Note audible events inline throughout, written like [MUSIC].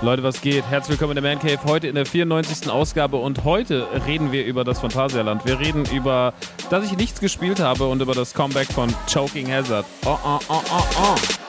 Leute, was geht? Herzlich willkommen in der Man Cave. Heute in der 94. Ausgabe und heute reden wir über das Phantasialand. Wir reden über, dass ich nichts gespielt habe und über das Comeback von Choking Hazard. Oh, oh, oh, oh, oh.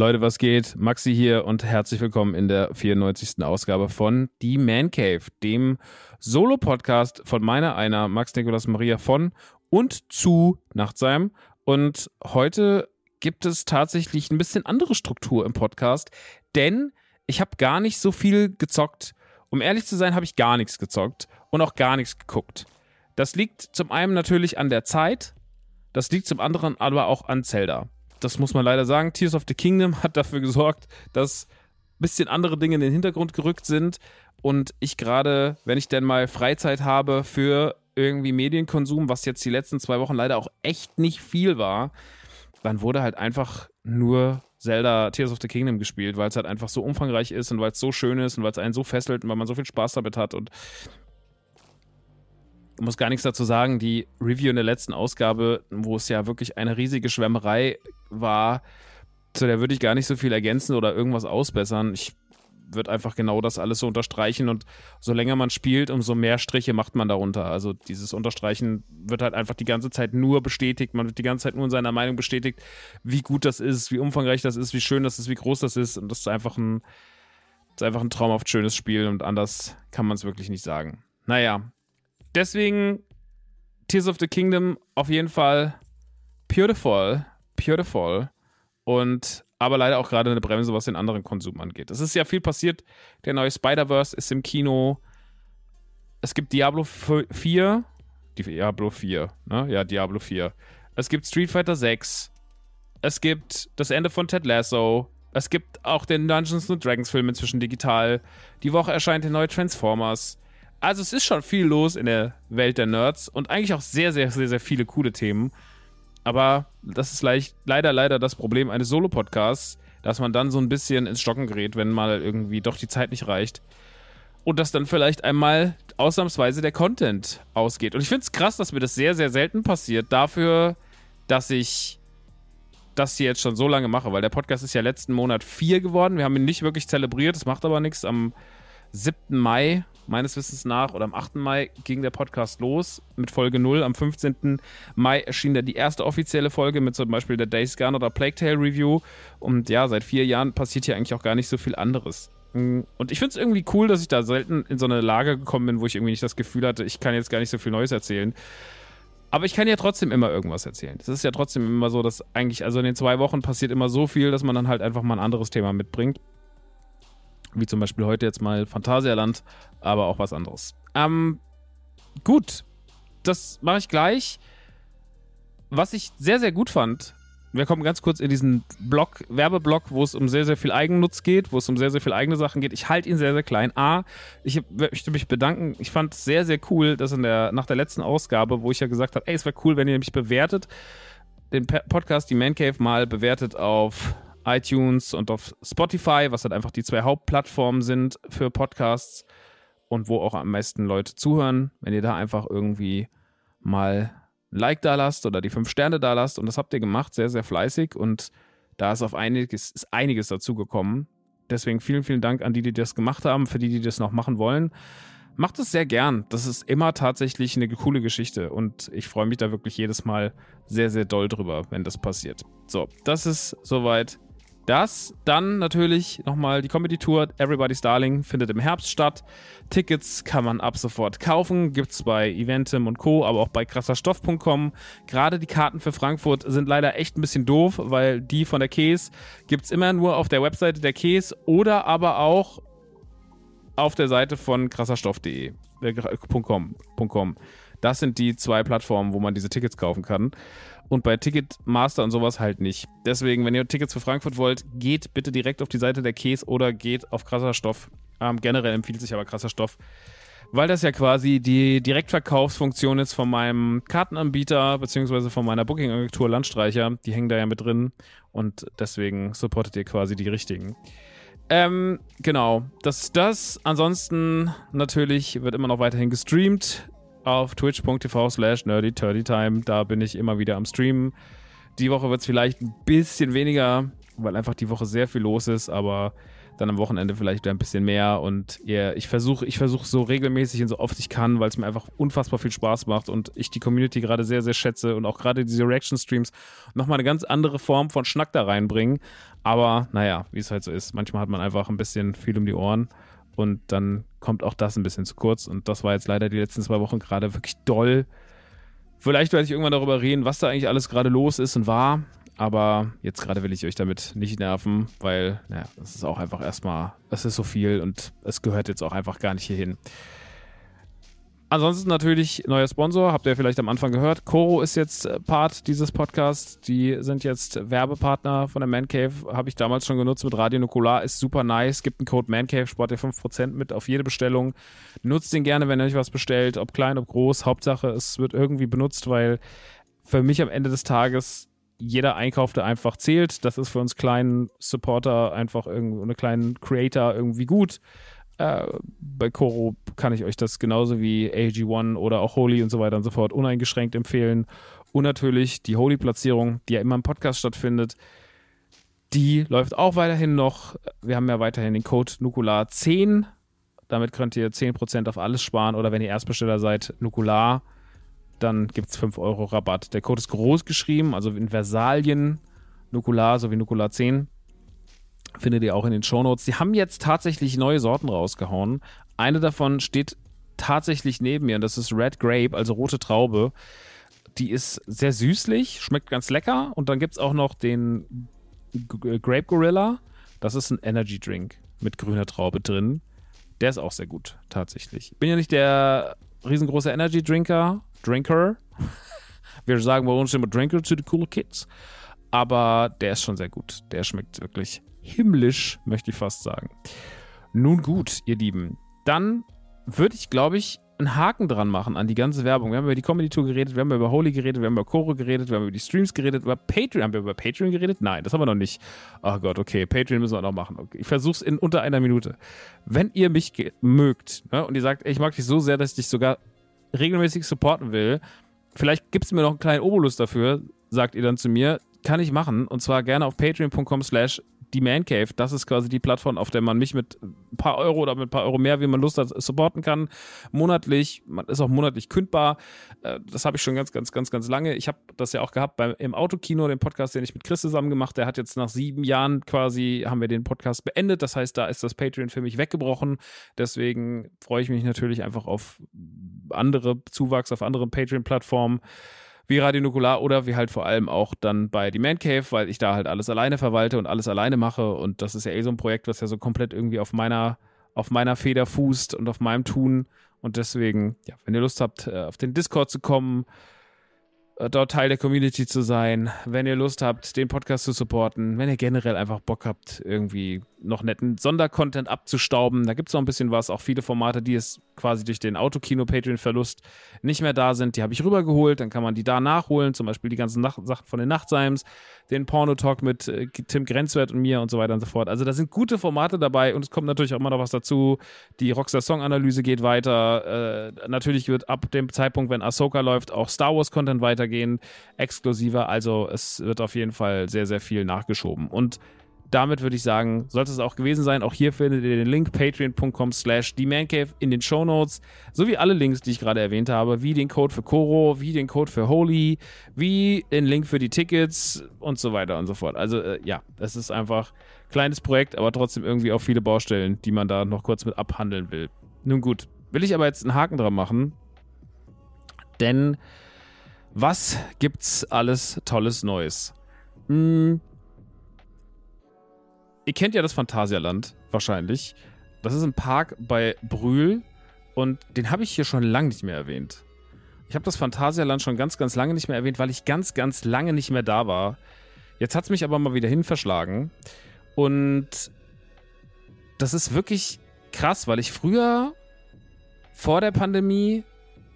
Leute, was geht? Maxi hier und herzlich willkommen in der 94. Ausgabe von Die Man Cave, dem Solo-Podcast von meiner einer, Max Nikolas Maria von und zu Nachtsheim. Und heute gibt es tatsächlich ein bisschen andere Struktur im Podcast, denn ich habe gar nicht so viel gezockt. Um ehrlich zu sein, habe ich gar nichts gezockt und auch gar nichts geguckt. Das liegt zum einen natürlich an der Zeit, das liegt zum anderen aber auch an Zelda das muss man leider sagen, Tears of the Kingdom hat dafür gesorgt, dass ein bisschen andere Dinge in den Hintergrund gerückt sind. Und ich gerade, wenn ich denn mal Freizeit habe für irgendwie Medienkonsum, was jetzt die letzten zwei Wochen leider auch echt nicht viel war, dann wurde halt einfach nur Zelda Tears of the Kingdom gespielt, weil es halt einfach so umfangreich ist und weil es so schön ist und weil es einen so fesselt und weil man so viel Spaß damit hat und muss gar nichts dazu sagen. Die Review in der letzten Ausgabe, wo es ja wirklich eine riesige Schwärmerei war, zu der würde ich gar nicht so viel ergänzen oder irgendwas ausbessern. Ich würde einfach genau das alles so unterstreichen und so länger man spielt, umso mehr Striche macht man darunter. Also dieses Unterstreichen wird halt einfach die ganze Zeit nur bestätigt. Man wird die ganze Zeit nur in seiner Meinung bestätigt, wie gut das ist, wie umfangreich das ist, wie schön das ist, wie groß das ist. Und das ist einfach ein, ist einfach ein traumhaft schönes Spiel und anders kann man es wirklich nicht sagen. Naja, deswegen Tears of the Kingdom auf jeden Fall beautiful, beautiful. Und aber leider auch gerade eine Bremse, was den anderen Konsum angeht. Es ist ja viel passiert. Der neue Spider-Verse ist im Kino. Es gibt Diablo 4. Diablo 4, ne? Ja, Diablo 4. Es gibt Street Fighter 6. Es gibt das Ende von Ted Lasso. Es gibt auch den Dungeons Dragons Film inzwischen digital. Die Woche erscheint der neue Transformers. Also es ist schon viel los in der Welt der Nerds und eigentlich auch sehr, sehr, sehr, sehr viele coole Themen. Aber das ist leicht, leider, leider das Problem eines Solo-Podcasts, dass man dann so ein bisschen ins Stocken gerät, wenn mal irgendwie doch die Zeit nicht reicht. Und dass dann vielleicht einmal ausnahmsweise der Content ausgeht. Und ich finde es krass, dass mir das sehr, sehr selten passiert. Dafür, dass ich das hier jetzt schon so lange mache, weil der Podcast ist ja letzten Monat vier geworden. Wir haben ihn nicht wirklich zelebriert, das macht aber nichts. Am 7. Mai, meines Wissens nach, oder am 8. Mai ging der Podcast los mit Folge 0. Am 15. Mai erschien dann die erste offizielle Folge mit zum Beispiel der Days Gone oder Plague Tale Review. Und ja, seit vier Jahren passiert hier eigentlich auch gar nicht so viel anderes. Und ich finde es irgendwie cool, dass ich da selten in so eine Lage gekommen bin, wo ich irgendwie nicht das Gefühl hatte, ich kann jetzt gar nicht so viel Neues erzählen. Aber ich kann ja trotzdem immer irgendwas erzählen. Es ist ja trotzdem immer so, dass eigentlich, also in den zwei Wochen passiert immer so viel, dass man dann halt einfach mal ein anderes Thema mitbringt. Wie zum Beispiel heute jetzt mal Phantasialand, aber auch was anderes. Ähm, gut, das mache ich gleich. Was ich sehr, sehr gut fand, wir kommen ganz kurz in diesen Blog, Werbeblock, wo es um sehr, sehr viel Eigennutz geht, wo es um sehr, sehr viel eigene Sachen geht. Ich halte ihn sehr, sehr klein. A, ich möchte mich bedanken. Ich fand es sehr, sehr cool, dass in der, nach der letzten Ausgabe, wo ich ja gesagt habe, ey, es wäre cool, wenn ihr mich bewertet, den Podcast, die Man Cave, mal bewertet auf iTunes und auf Spotify, was halt einfach die zwei Hauptplattformen sind für Podcasts und wo auch am meisten Leute zuhören. Wenn ihr da einfach irgendwie mal Like da lasst oder die fünf Sterne da lasst. Und das habt ihr gemacht, sehr, sehr fleißig. Und da ist auf einiges, ist einiges dazugekommen. Deswegen vielen, vielen Dank an die, die das gemacht haben, für die, die das noch machen wollen. Macht es sehr gern. Das ist immer tatsächlich eine coole Geschichte. Und ich freue mich da wirklich jedes Mal sehr, sehr doll drüber, wenn das passiert. So, das ist soweit das. Dann natürlich nochmal die Comedy-Tour Everybody's Darling findet im Herbst statt. Tickets kann man ab sofort kaufen, gibt es bei Eventim und Co., aber auch bei krasserstoff.com. Gerade die Karten für Frankfurt sind leider echt ein bisschen doof, weil die von der Käse gibt es immer nur auf der Webseite der Käse oder aber auch auf der Seite von krasserstoff.de. Äh. Das sind die zwei Plattformen, wo man diese Tickets kaufen kann und bei Ticketmaster und sowas halt nicht. Deswegen, wenn ihr Tickets für Frankfurt wollt, geht bitte direkt auf die Seite der Käse oder geht auf krasser Stoff. Ähm, generell empfiehlt sich aber krasser Stoff, weil das ja quasi die Direktverkaufsfunktion ist von meinem Kartenanbieter beziehungsweise von meiner Bookingagentur Landstreicher. Die hängen da ja mit drin und deswegen supportet ihr quasi die richtigen. Ähm, genau, das ist das. Ansonsten natürlich wird immer noch weiterhin gestreamt auf twitch.tv slash nerdyturdytime. Da bin ich immer wieder am Streamen. Die Woche wird es vielleicht ein bisschen weniger, weil einfach die Woche sehr viel los ist, aber dann am Wochenende vielleicht wieder ein bisschen mehr. Und yeah, ich versuche ich versuch so regelmäßig und so oft ich kann, weil es mir einfach unfassbar viel Spaß macht und ich die Community gerade sehr, sehr schätze und auch gerade diese Reaction-Streams nochmal eine ganz andere Form von Schnack da reinbringen. Aber naja, wie es halt so ist, manchmal hat man einfach ein bisschen viel um die Ohren und dann kommt auch das ein bisschen zu kurz. Und das war jetzt leider die letzten zwei Wochen gerade wirklich doll. Vielleicht werde ich irgendwann darüber reden, was da eigentlich alles gerade los ist und war. Aber jetzt gerade will ich euch damit nicht nerven, weil, naja, es ist auch einfach erstmal, es ist so viel und es gehört jetzt auch einfach gar nicht hierhin. Ansonsten natürlich neuer Sponsor, habt ihr vielleicht am Anfang gehört. Coro ist jetzt äh, Part dieses Podcasts. Die sind jetzt Werbepartner von der Man Cave. Habe ich damals schon genutzt mit Radio Nukular. Ist super nice. Gibt einen Code Man Cave, spart ihr 5% mit auf jede Bestellung. Nutzt den gerne, wenn ihr euch was bestellt, ob klein, ob groß. Hauptsache, es wird irgendwie benutzt, weil für mich am Ende des Tages jeder Einkauf, der einfach zählt. Das ist für uns kleinen Supporter einfach irgendwie, eine kleinen Creator irgendwie gut. Äh, bei Koro kann ich euch das genauso wie AG1 oder auch Holy und so weiter und so fort uneingeschränkt empfehlen. Und natürlich die Holy-Platzierung, die ja immer im Podcast stattfindet. Die läuft auch weiterhin noch. Wir haben ja weiterhin den Code Nukular10. Damit könnt ihr 10% auf alles sparen. Oder wenn ihr Erstbesteller seid, Nukular, dann gibt es 5 Euro Rabatt. Der Code ist groß geschrieben, also in Versalien Nukular sowie Nukular 10 findet ihr auch in den Shownotes. Sie haben jetzt tatsächlich neue Sorten rausgehauen. Eine davon steht tatsächlich neben mir und das ist Red Grape, also rote Traube. Die ist sehr süßlich, schmeckt ganz lecker und dann gibt es auch noch den G Grape Gorilla. Das ist ein Energy Drink mit grüner Traube drin. Der ist auch sehr gut, tatsächlich. Ich bin ja nicht der riesengroße Energy Drinker, Drinker. [LAUGHS] Wir sagen bei uns immer Drinker zu den cool Kids. Aber der ist schon sehr gut. Der schmeckt wirklich himmlisch, möchte ich fast sagen. Nun gut, ihr Lieben. Dann würde ich, glaube ich, einen Haken dran machen an die ganze Werbung. Wir haben über die Comedy Tour geredet, wir haben über Holy geredet, wir haben über Choro geredet, wir haben über die Streams geredet, über Patreon. Haben wir über Patreon geredet? Nein, das haben wir noch nicht. Oh Gott, okay, Patreon müssen wir noch machen. Okay. Ich versuche es in unter einer Minute. Wenn ihr mich mögt ne, und ihr sagt, ey, ich mag dich so sehr, dass ich dich sogar regelmäßig supporten will, vielleicht gibt es mir noch einen kleinen Obolus dafür, sagt ihr dann zu mir, kann ich machen. Und zwar gerne auf patreon.com slash die Man Cave. Das ist quasi die Plattform, auf der man mich mit ein paar Euro oder mit ein paar Euro mehr, wie man Lust hat, supporten kann. Monatlich. Man ist auch monatlich kündbar. Äh, das habe ich schon ganz, ganz, ganz, ganz lange. Ich habe das ja auch gehabt beim, im Autokino, den Podcast, den ich mit Chris zusammen gemacht. Der hat jetzt nach sieben Jahren quasi, haben wir den Podcast beendet. Das heißt, da ist das Patreon für mich weggebrochen. Deswegen freue ich mich natürlich einfach auf andere Zuwachs, auf anderen Patreon-Plattformen wie Radio Nukular oder wie halt vor allem auch dann bei die Man Cave, weil ich da halt alles alleine verwalte und alles alleine mache. Und das ist ja eh so ein Projekt, was ja so komplett irgendwie auf meiner, auf meiner Feder fußt und auf meinem Tun. Und deswegen, ja, wenn ihr Lust habt, äh, auf den Discord zu kommen, dort Teil der Community zu sein, wenn ihr Lust habt, den Podcast zu supporten, wenn ihr generell einfach Bock habt, irgendwie noch netten Sondercontent abzustauben. Da gibt es noch ein bisschen was, auch viele Formate, die es quasi durch den Autokino-Patreon-Verlust nicht mehr da sind. Die habe ich rübergeholt, dann kann man die da nachholen, zum Beispiel die ganzen Nach Sachen von den Nachtseims, den Porno-Talk mit äh, Tim Grenzwert und mir und so weiter und so fort. Also da sind gute Formate dabei und es kommt natürlich auch immer noch was dazu. Die Rockstar-Song-Analyse geht weiter. Äh, natürlich wird ab dem Zeitpunkt, wenn Ahsoka läuft, auch Star Wars-Content weitergehen, exklusiver. Also es wird auf jeden Fall sehr, sehr viel nachgeschoben. Und damit würde ich sagen, sollte es auch gewesen sein. Auch hier findet ihr den Link patreon.com slash themancave in den Show Notes, sowie alle Links, die ich gerade erwähnt habe, wie den Code für Koro, wie den Code für Holy, wie den Link für die Tickets und so weiter und so fort. Also äh, ja, es ist einfach ein kleines Projekt, aber trotzdem irgendwie auch viele Baustellen, die man da noch kurz mit abhandeln will. Nun gut, will ich aber jetzt einen Haken dran machen, denn was gibt's alles Tolles Neues? Hm, Ihr kennt ja das Phantasialand wahrscheinlich. Das ist ein Park bei Brühl und den habe ich hier schon lange nicht mehr erwähnt. Ich habe das Phantasialand schon ganz, ganz lange nicht mehr erwähnt, weil ich ganz, ganz lange nicht mehr da war. Jetzt hat es mich aber mal wieder hin verschlagen. Und das ist wirklich krass, weil ich früher vor der Pandemie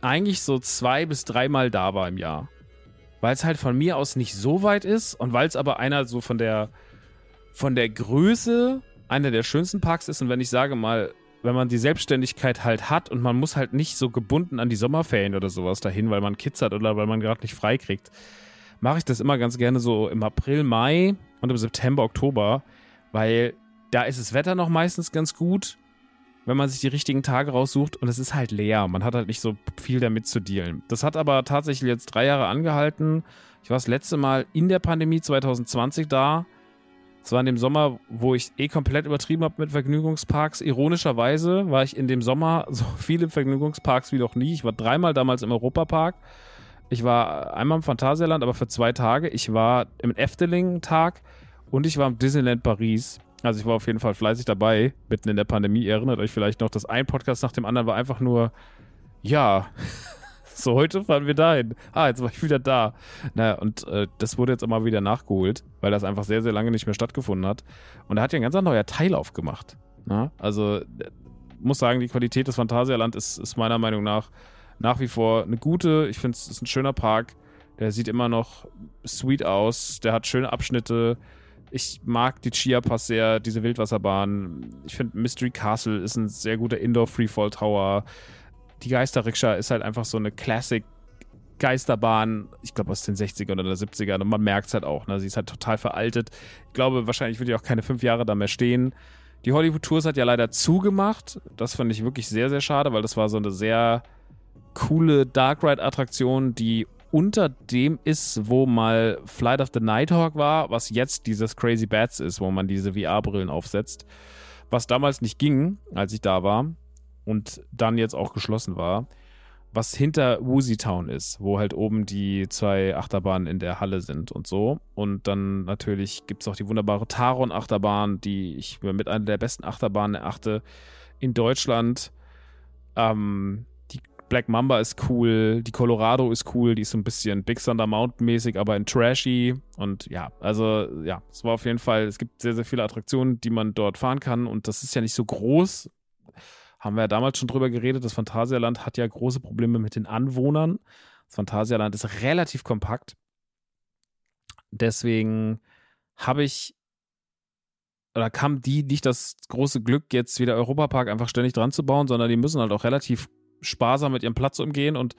eigentlich so zwei bis dreimal da war im Jahr. Weil es halt von mir aus nicht so weit ist und weil es aber einer so von der von der Größe einer der schönsten Parks ist. Und wenn ich sage mal, wenn man die Selbstständigkeit halt hat und man muss halt nicht so gebunden an die Sommerferien oder sowas dahin, weil man Kids hat oder weil man gerade nicht frei kriegt, mache ich das immer ganz gerne so im April, Mai und im September, Oktober, weil da ist das Wetter noch meistens ganz gut, wenn man sich die richtigen Tage raussucht und es ist halt leer. Man hat halt nicht so viel damit zu dealen. Das hat aber tatsächlich jetzt drei Jahre angehalten. Ich war das letzte Mal in der Pandemie 2020 da es war in dem Sommer, wo ich eh komplett übertrieben habe mit Vergnügungsparks. Ironischerweise war ich in dem Sommer [LAUGHS] so viele Vergnügungsparks wie noch nie. Ich war dreimal damals im Europapark. Ich war einmal im Phantasialand, aber für zwei Tage. Ich war im Efteling-Tag und ich war im Disneyland Paris. Also ich war auf jeden Fall fleißig dabei, mitten in der Pandemie. Ihr erinnert euch vielleicht noch, dass ein Podcast nach dem anderen war einfach nur, ja, [LAUGHS] so, heute fahren wir dahin. Ah, jetzt war ich wieder da. Naja, und äh, das wurde jetzt immer wieder nachgeholt, weil das einfach sehr, sehr lange nicht mehr stattgefunden hat. Und da hat ja ein ganz neuer Teil aufgemacht. Na? Also, äh, muss sagen, die Qualität des Phantasialand ist, ist meiner Meinung nach nach wie vor eine gute. Ich finde, es ist ein schöner Park. Der sieht immer noch sweet aus. Der hat schöne Abschnitte. Ich mag die Chia-Pass sehr, diese Wildwasserbahn. Ich finde, Mystery Castle ist ein sehr guter Indoor-Freefall-Tower die Geisterrikscha ist halt einfach so eine Classic Geisterbahn, ich glaube aus den 60ern oder 70ern und man merkt es halt auch, ne? sie ist halt total veraltet. Ich glaube, wahrscheinlich wird die auch keine fünf Jahre da mehr stehen. Die Hollywood Tours hat ja leider zugemacht. Das fand ich wirklich sehr, sehr schade, weil das war so eine sehr coole Dark Ride Attraktion, die unter dem ist, wo mal Flight of the Nighthawk war, was jetzt dieses Crazy Bats ist, wo man diese VR-Brillen aufsetzt. Was damals nicht ging, als ich da war und dann jetzt auch geschlossen war. was hinter Woozy Town ist, wo halt oben die zwei Achterbahnen in der Halle sind und so. Und dann natürlich gibt es auch die wunderbare Taron-Achterbahn, die ich mit einer der besten Achterbahnen erachte in Deutschland. Ähm, Black Mamba ist cool, die Colorado ist cool, die ist so ein bisschen Big Thunder Mountain mäßig, aber in trashy. Und ja, also ja, es war auf jeden Fall, es gibt sehr, sehr viele Attraktionen, die man dort fahren kann. Und das ist ja nicht so groß haben wir ja damals schon drüber geredet, das Phantasialand hat ja große Probleme mit den Anwohnern. Das Phantasialand ist relativ kompakt. Deswegen habe ich oder kam die nicht das große Glück, jetzt wieder Europapark einfach ständig dran zu bauen, sondern die müssen halt auch relativ sparsam mit ihrem Platz umgehen und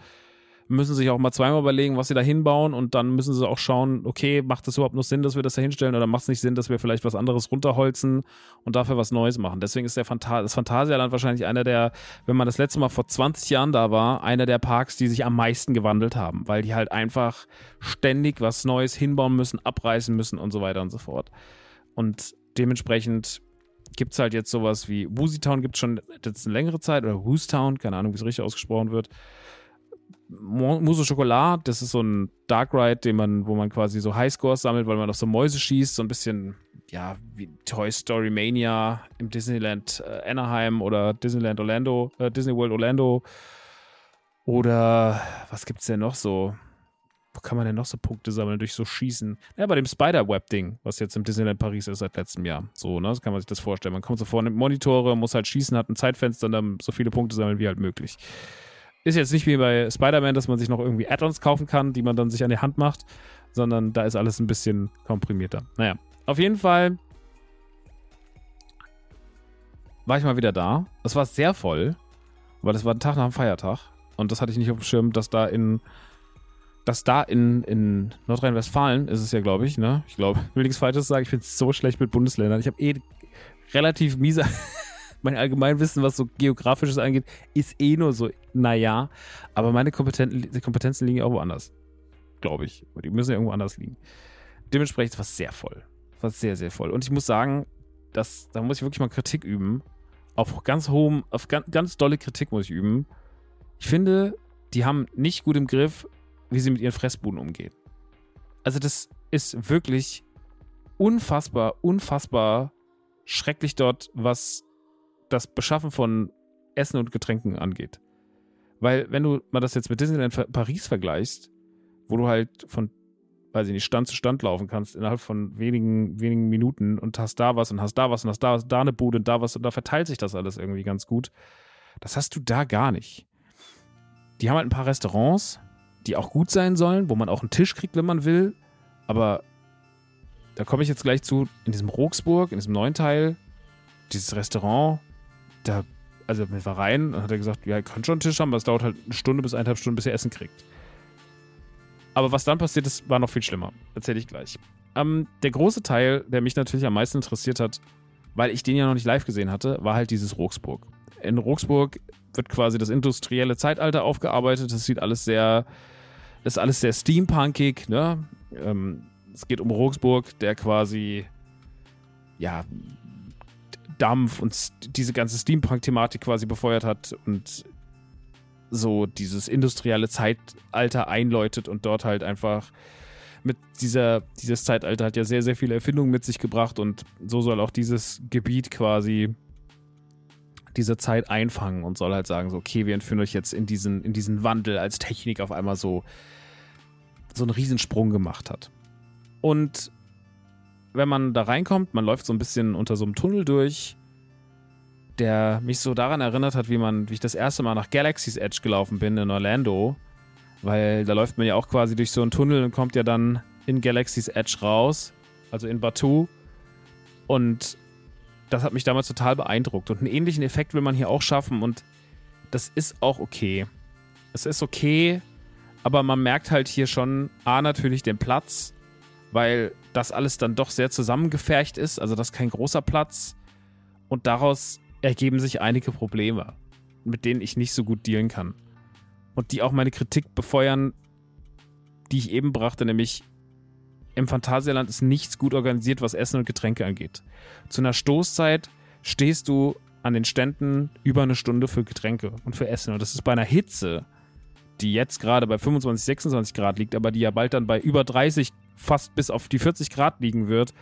müssen sich auch mal zweimal überlegen, was sie da hinbauen und dann müssen sie auch schauen, okay, macht es überhaupt noch Sinn, dass wir das da hinstellen oder macht es nicht Sinn, dass wir vielleicht was anderes runterholzen und dafür was Neues machen. Deswegen ist der Phanta das Phantasialand wahrscheinlich einer der, wenn man das letzte Mal vor 20 Jahren da war, einer der Parks, die sich am meisten gewandelt haben, weil die halt einfach ständig was Neues hinbauen müssen, abreißen müssen und so weiter und so fort. Und dementsprechend gibt es halt jetzt sowas wie Woozy Town gibt es schon jetzt eine längere Zeit oder Woozy Town, keine Ahnung, wie es richtig ausgesprochen wird. Mousse Chocolat, das ist so ein Dark Ride, den man, wo man quasi so Highscores sammelt, weil man auf so Mäuse schießt, so ein bisschen, ja, wie Toy Story Mania im Disneyland äh, Anaheim oder Disneyland Orlando, äh, Disney World Orlando. Oder was gibt's denn noch so? Wo kann man denn noch so Punkte sammeln durch so Schießen? Ja, bei dem Spider-Web-Ding, was jetzt im Disneyland Paris ist seit letztem Jahr. So, ne? So kann man sich das vorstellen. Man kommt so vorne Monitore, muss halt schießen, hat ein Zeitfenster und dann so viele Punkte sammeln wie halt möglich. Ist jetzt nicht wie bei Spider-Man, dass man sich noch irgendwie Add-ons kaufen kann, die man dann sich an die Hand macht, sondern da ist alles ein bisschen komprimierter. Naja, auf jeden Fall war ich mal wieder da. Es war sehr voll, weil das war ein Tag nach dem Feiertag. Und das hatte ich nicht auf dem Schirm, dass da in, dass da in, in Nordrhein-Westfalen ist es ja, glaube ich, ne? Ich glaube, will nichts Falsches sagen, ich bin so schlecht mit Bundesländern. Ich habe eh relativ miese [LAUGHS] mein Allgemeinwissen, was so Geografisches angeht, ist eh nur so, naja. Aber meine Kompetenzen, Kompetenzen liegen ja auch woanders. Glaube ich. Die müssen ja irgendwo anders liegen. Dementsprechend war es sehr voll. War sehr, sehr voll. Und ich muss sagen, dass, da muss ich wirklich mal Kritik üben. Auf ganz hohem, auf ganz, ganz dolle Kritik muss ich üben. Ich finde, die haben nicht gut im Griff, wie sie mit ihren Fressbuden umgehen. Also, das ist wirklich unfassbar, unfassbar schrecklich dort, was das Beschaffen von Essen und Getränken angeht. Weil, wenn du mal das jetzt mit Disneyland Paris vergleichst, wo du halt von, weiß ich nicht, Stand zu Stand laufen kannst, innerhalb von wenigen, wenigen Minuten und hast da was und hast da was und hast da, da eine Bude und da was und da verteilt sich das alles irgendwie ganz gut. Das hast du da gar nicht. Die haben halt ein paar Restaurants, die auch gut sein sollen, wo man auch einen Tisch kriegt, wenn man will. Aber da komme ich jetzt gleich zu, in diesem Roxburg, in diesem neuen Teil, dieses Restaurant, da, also wir war rein und hat er gesagt, ja, ihr könnt schon einen Tisch haben, aber es dauert halt eine Stunde bis eineinhalb Stunden, bis ihr Essen kriegt. Aber was dann passiert ist, war noch viel schlimmer. Erzähle ich gleich. Ähm, der große Teil, der mich natürlich am meisten interessiert hat, weil ich den ja noch nicht live gesehen hatte, war halt dieses Roxburg. In Roxburg wird quasi das industrielle Zeitalter aufgearbeitet. Das sieht alles sehr, ist alles sehr steampunkig. Ne? Ähm, es geht um Roxburg, der quasi ja Dampf und diese ganze Steampunk-Thematik quasi befeuert hat und so dieses industrielle Zeitalter einläutet und dort halt einfach mit dieser, dieses Zeitalter hat ja sehr, sehr viele Erfindungen mit sich gebracht und so soll auch dieses Gebiet quasi diese Zeit einfangen und soll halt sagen, so, okay, wir entführen euch jetzt in diesen, in diesen Wandel, als Technik auf einmal so, so einen Riesensprung gemacht hat. Und wenn man da reinkommt, man läuft so ein bisschen unter so einem Tunnel durch, der mich so daran erinnert hat, wie man, wie ich das erste Mal nach Galaxy's Edge gelaufen bin in Orlando. Weil da läuft man ja auch quasi durch so einen Tunnel und kommt ja dann in Galaxy's Edge raus, also in Batu. Und das hat mich damals total beeindruckt. Und einen ähnlichen Effekt will man hier auch schaffen und das ist auch okay. Es ist okay, aber man merkt halt hier schon, A, natürlich den Platz, weil das alles dann doch sehr zusammengefercht ist. Also das ist kein großer Platz. Und daraus ergeben sich einige Probleme, mit denen ich nicht so gut dealen kann. Und die auch meine Kritik befeuern, die ich eben brachte, nämlich im Phantasialand ist nichts gut organisiert, was Essen und Getränke angeht. Zu einer Stoßzeit stehst du an den Ständen über eine Stunde für Getränke und für Essen. Und das ist bei einer Hitze die jetzt gerade bei 25, 26 Grad liegt, aber die ja bald dann bei über 30, fast bis auf die 40 Grad liegen wird,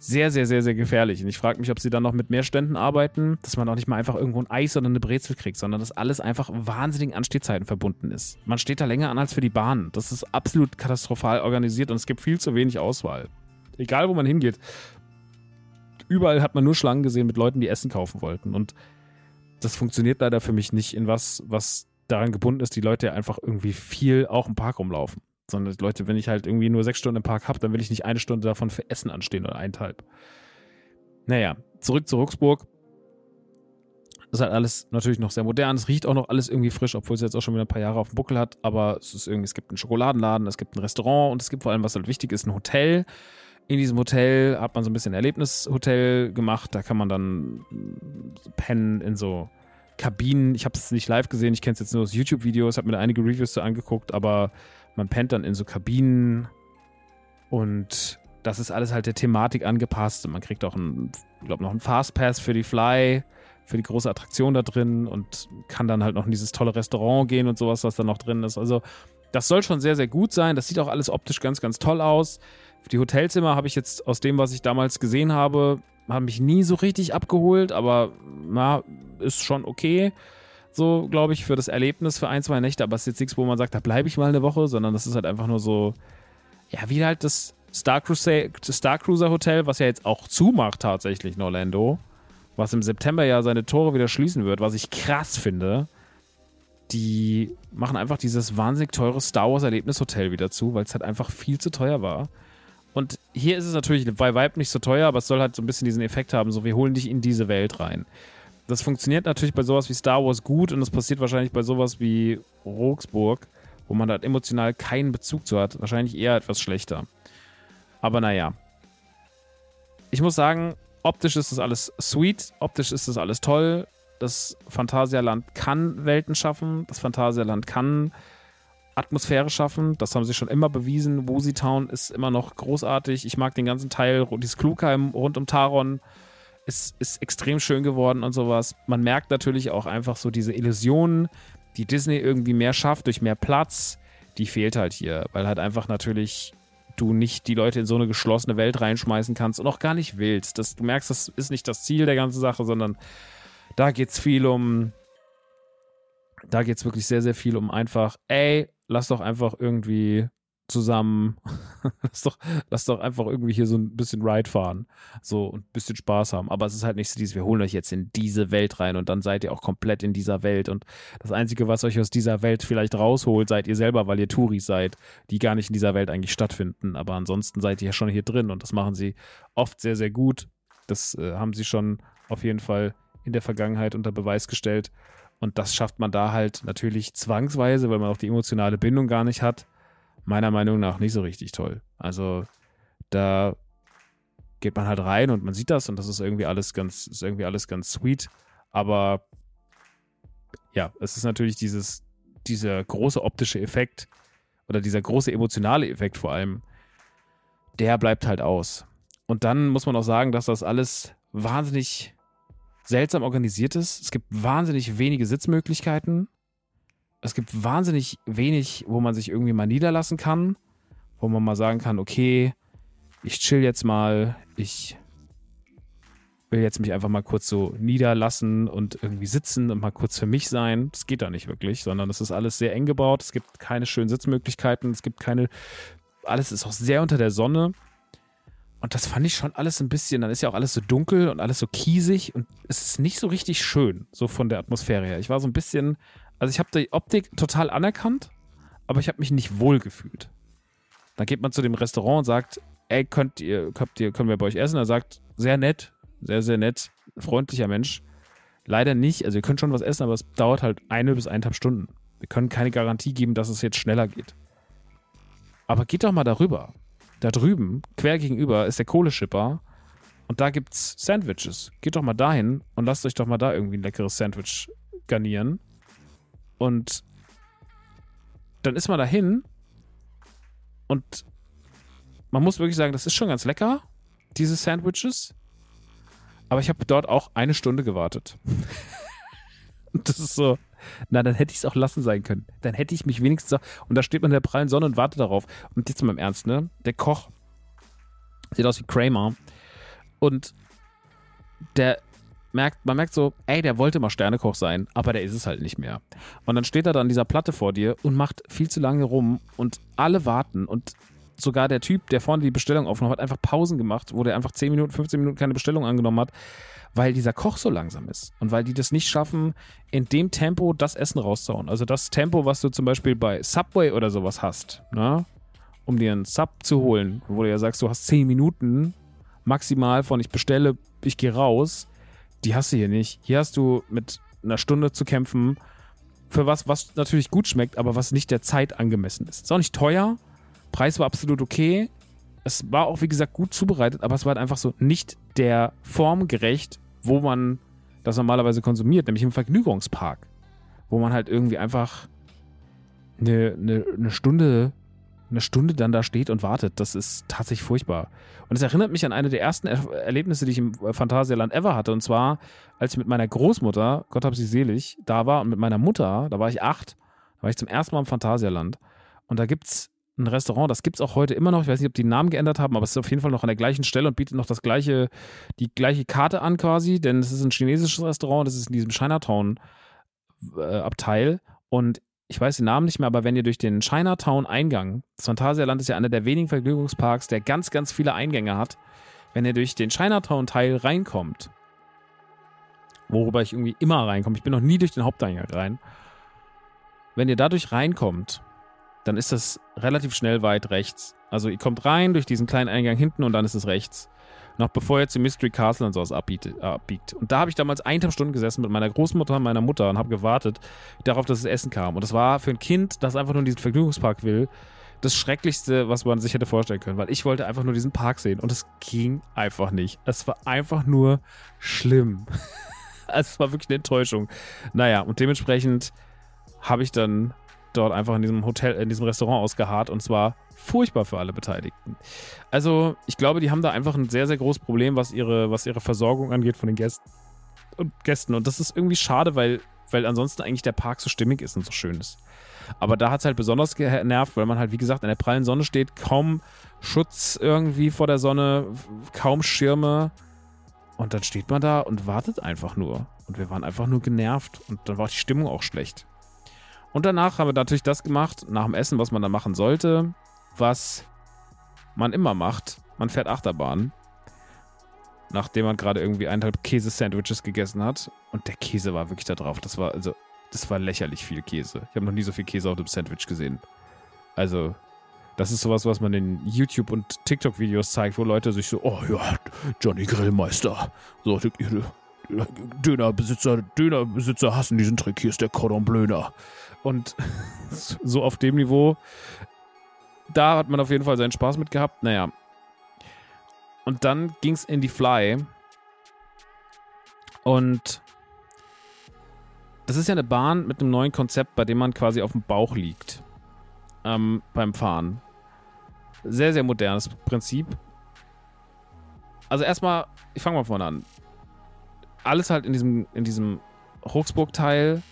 sehr, sehr, sehr, sehr gefährlich. Und ich frage mich, ob sie dann noch mit mehr Ständen arbeiten, dass man auch nicht mal einfach irgendwo ein Eis oder eine Brezel kriegt, sondern dass alles einfach wahnsinnigen Anstehzeiten verbunden ist. Man steht da länger an als für die Bahn. Das ist absolut katastrophal organisiert und es gibt viel zu wenig Auswahl. Egal, wo man hingeht. Überall hat man nur Schlangen gesehen mit Leuten, die Essen kaufen wollten. Und das funktioniert leider für mich nicht in was, was daran gebunden ist, die Leute einfach irgendwie viel auch im Park rumlaufen sondern Leute, wenn ich halt irgendwie nur sechs Stunden im Park habe, dann will ich nicht eine Stunde davon für Essen anstehen oder eineinhalb. Naja, zurück zu Ruxburg. Das ist halt alles natürlich noch sehr modern. Es riecht auch noch alles irgendwie frisch, obwohl es jetzt auch schon wieder ein paar Jahre auf dem Buckel hat. Aber es ist irgendwie, es gibt einen Schokoladenladen, es gibt ein Restaurant und es gibt vor allem, was halt wichtig ist, ein Hotel. In diesem Hotel hat man so ein bisschen Erlebnishotel gemacht. Da kann man dann pennen in so Kabinen. Ich habe es nicht live gesehen, ich kenne es jetzt nur aus YouTube-Videos, habe mir da einige Reviews so angeguckt, aber man pennt dann in so Kabinen und das ist alles halt der Thematik angepasst. Und man kriegt auch ich glaube, noch einen Fastpass für die Fly, für die große Attraktion da drin und kann dann halt noch in dieses tolle Restaurant gehen und sowas, was da noch drin ist. Also, das soll schon sehr, sehr gut sein. Das sieht auch alles optisch ganz, ganz toll aus. Die Hotelzimmer habe ich jetzt aus dem, was ich damals gesehen habe, haben mich nie so richtig abgeholt, aber na, ist schon okay so, glaube ich, für das Erlebnis für ein, zwei Nächte, aber es ist jetzt nichts, wo man sagt, da bleibe ich mal eine Woche, sondern das ist halt einfach nur so, ja, wie halt das Star, Cruiser, Star Cruiser Hotel, was ja jetzt auch zumacht tatsächlich in Orlando, was im September ja seine Tore wieder schließen wird, was ich krass finde. Die machen einfach dieses wahnsinnig teure Star Wars Erlebnishotel wieder zu, weil es halt einfach viel zu teuer war. Und hier ist es natürlich bei Vibe nicht so teuer, aber es soll halt so ein bisschen diesen Effekt haben, so wir holen dich in diese Welt rein. Das funktioniert natürlich bei sowas wie Star Wars gut und das passiert wahrscheinlich bei sowas wie Roxburg, wo man halt emotional keinen Bezug zu hat. Wahrscheinlich eher etwas schlechter. Aber naja. Ich muss sagen, optisch ist das alles sweet, optisch ist das alles toll. Das Phantasialand kann Welten schaffen, das Phantasialand kann Atmosphäre schaffen. Das haben sie schon immer bewiesen. Woozy Town ist immer noch großartig. Ich mag den ganzen Teil, dieses Klugheim rund um Taron ist, ist extrem schön geworden und sowas. Man merkt natürlich auch einfach so diese Illusionen, die Disney irgendwie mehr schafft durch mehr Platz, die fehlt halt hier, weil halt einfach natürlich du nicht die Leute in so eine geschlossene Welt reinschmeißen kannst und auch gar nicht willst. Das, du merkst, das ist nicht das Ziel der ganzen Sache, sondern da geht es viel um, da geht es wirklich sehr, sehr viel um einfach, ey, lass doch einfach irgendwie zusammen. [LAUGHS] lass, doch, lass doch einfach irgendwie hier so ein bisschen Ride fahren. So und ein bisschen Spaß haben. Aber es ist halt nicht so dieses, wir holen euch jetzt in diese Welt rein und dann seid ihr auch komplett in dieser Welt. Und das Einzige, was euch aus dieser Welt vielleicht rausholt, seid ihr selber, weil ihr Touris seid, die gar nicht in dieser Welt eigentlich stattfinden. Aber ansonsten seid ihr ja schon hier drin und das machen sie oft sehr, sehr gut. Das äh, haben sie schon auf jeden Fall in der Vergangenheit unter Beweis gestellt. Und das schafft man da halt natürlich zwangsweise, weil man auch die emotionale Bindung gar nicht hat meiner Meinung nach nicht so richtig toll. Also da geht man halt rein und man sieht das und das ist irgendwie alles ganz, ist irgendwie alles ganz sweet. Aber ja, es ist natürlich dieses, dieser große optische Effekt oder dieser große emotionale Effekt vor allem, der bleibt halt aus. Und dann muss man auch sagen, dass das alles wahnsinnig seltsam organisiert ist. Es gibt wahnsinnig wenige Sitzmöglichkeiten es gibt wahnsinnig wenig, wo man sich irgendwie mal niederlassen kann, wo man mal sagen kann, okay, ich chill jetzt mal, ich will jetzt mich einfach mal kurz so niederlassen und irgendwie sitzen und mal kurz für mich sein. Das geht da nicht wirklich, sondern es ist alles sehr eng gebaut. Es gibt keine schönen Sitzmöglichkeiten, es gibt keine, alles ist auch sehr unter der Sonne. Und das fand ich schon alles ein bisschen, dann ist ja auch alles so dunkel und alles so kiesig und es ist nicht so richtig schön, so von der Atmosphäre her. Ich war so ein bisschen also ich habe die Optik total anerkannt, aber ich habe mich nicht wohl gefühlt. Dann geht man zu dem Restaurant und sagt, ey, könnt ihr, könnt ihr, können wir bei euch essen? Er sagt, sehr nett, sehr, sehr nett, freundlicher Mensch. Leider nicht, also ihr könnt schon was essen, aber es dauert halt eine bis eineinhalb Stunden. Wir können keine Garantie geben, dass es jetzt schneller geht. Aber geht doch mal darüber. Da drüben, quer gegenüber, ist der Kohleschipper und da gibt's Sandwiches. Geht doch mal dahin und lasst euch doch mal da irgendwie ein leckeres Sandwich garnieren. Und dann ist man dahin und man muss wirklich sagen, das ist schon ganz lecker, diese Sandwiches. Aber ich habe dort auch eine Stunde gewartet. [LAUGHS] das ist so, Na, dann hätte ich es auch lassen sein können. Dann hätte ich mich wenigstens und da steht man in der prallen Sonne und wartet darauf. Und jetzt mal im Ernst, ne? Der Koch sieht aus wie Kramer und der merkt, man merkt so, ey, der wollte mal Sternekoch sein, aber der ist es halt nicht mehr. Und dann steht er da an dieser Platte vor dir und macht viel zu lange rum und alle warten und sogar der Typ, der vorne die Bestellung aufgenommen hat, einfach Pausen gemacht, wo der einfach 10 Minuten, 15 Minuten keine Bestellung angenommen hat, weil dieser Koch so langsam ist und weil die das nicht schaffen, in dem Tempo das Essen rauszuhauen. Also das Tempo, was du zum Beispiel bei Subway oder sowas hast, ne? um dir einen Sub zu holen, wo du ja sagst, du hast 10 Minuten maximal von ich bestelle, ich gehe raus, die hast du hier nicht. Hier hast du mit einer Stunde zu kämpfen für was, was natürlich gut schmeckt, aber was nicht der Zeit angemessen ist. Ist auch nicht teuer, Preis war absolut okay. Es war auch, wie gesagt, gut zubereitet, aber es war halt einfach so nicht der Form gerecht, wo man das normalerweise konsumiert, nämlich im Vergnügungspark. Wo man halt irgendwie einfach eine, eine, eine Stunde eine Stunde dann da steht und wartet. Das ist tatsächlich furchtbar. Und es erinnert mich an eine der ersten er Erlebnisse, die ich im Phantasialand ever hatte. Und zwar, als ich mit meiner Großmutter, Gott hab sie selig, da war und mit meiner Mutter, da war ich acht, da war ich zum ersten Mal im Phantasialand. Und da gibt es ein Restaurant, das gibt es auch heute immer noch. Ich weiß nicht, ob die den Namen geändert haben, aber es ist auf jeden Fall noch an der gleichen Stelle und bietet noch das gleiche, die gleiche Karte an quasi, denn es ist ein chinesisches Restaurant, das ist in diesem Chinatown-Abteil. Äh, und ich weiß den Namen nicht mehr, aber wenn ihr durch den Chinatown-Eingang, das Phantasialand ist ja einer der wenigen Vergnügungsparks, der ganz, ganz viele Eingänge hat, wenn ihr durch den Chinatown-Teil reinkommt, worüber ich irgendwie immer reinkomme, ich bin noch nie durch den Haupteingang rein, wenn ihr dadurch reinkommt, dann ist das relativ schnell weit rechts. Also ihr kommt rein durch diesen kleinen Eingang hinten und dann ist es rechts noch bevor er zu Mystery Castle und sowas abbiegt. abbiegt. Und da habe ich damals eineinhalb Stunden gesessen mit meiner Großmutter und meiner Mutter und habe gewartet darauf, dass das Essen kam. Und das war für ein Kind, das einfach nur in diesen Vergnügungspark will, das Schrecklichste, was man sich hätte vorstellen können, weil ich wollte einfach nur diesen Park sehen und es ging einfach nicht. Es war einfach nur schlimm. [LAUGHS] es war wirklich eine Enttäuschung. Naja, und dementsprechend habe ich dann dort einfach in diesem Hotel, in diesem Restaurant ausgeharrt und zwar furchtbar für alle Beteiligten. Also, ich glaube, die haben da einfach ein sehr, sehr großes Problem, was ihre, was ihre Versorgung angeht von den Gästen und Gästen. Und das ist irgendwie schade, weil, weil ansonsten eigentlich der Park so stimmig ist und so schön ist. Aber da hat es halt besonders genervt, weil man halt, wie gesagt, in der prallen Sonne steht, kaum Schutz irgendwie vor der Sonne, kaum Schirme. Und dann steht man da und wartet einfach nur. Und wir waren einfach nur genervt. Und dann war die Stimmung auch schlecht. Und danach haben wir natürlich das gemacht, nach dem Essen, was man da machen sollte was man immer macht. Man fährt Achterbahn. Nachdem man gerade irgendwie eineinhalb Käse-Sandwiches gegessen hat. Und der Käse war wirklich da drauf. Das war also, das war lächerlich viel Käse. Ich habe noch nie so viel Käse auf dem Sandwich gesehen. Also, das ist sowas, was man in YouTube- und TikTok-Videos zeigt, wo Leute sich so, oh ja, Johnny Grillmeister. So, Dönerbesitzer, Dönerbesitzer hassen diesen Trick. Hier ist der Cordon Blöner. Und [LAUGHS] so auf dem Niveau da hat man auf jeden Fall seinen Spaß mit gehabt. Naja. Und dann ging es in die Fly. Und das ist ja eine Bahn mit einem neuen Konzept, bei dem man quasi auf dem Bauch liegt. Ähm, beim Fahren. Sehr, sehr modernes Prinzip. Also erstmal, ich fange mal vorne an. Alles halt in diesem, in diesem Hochsburg-Teil.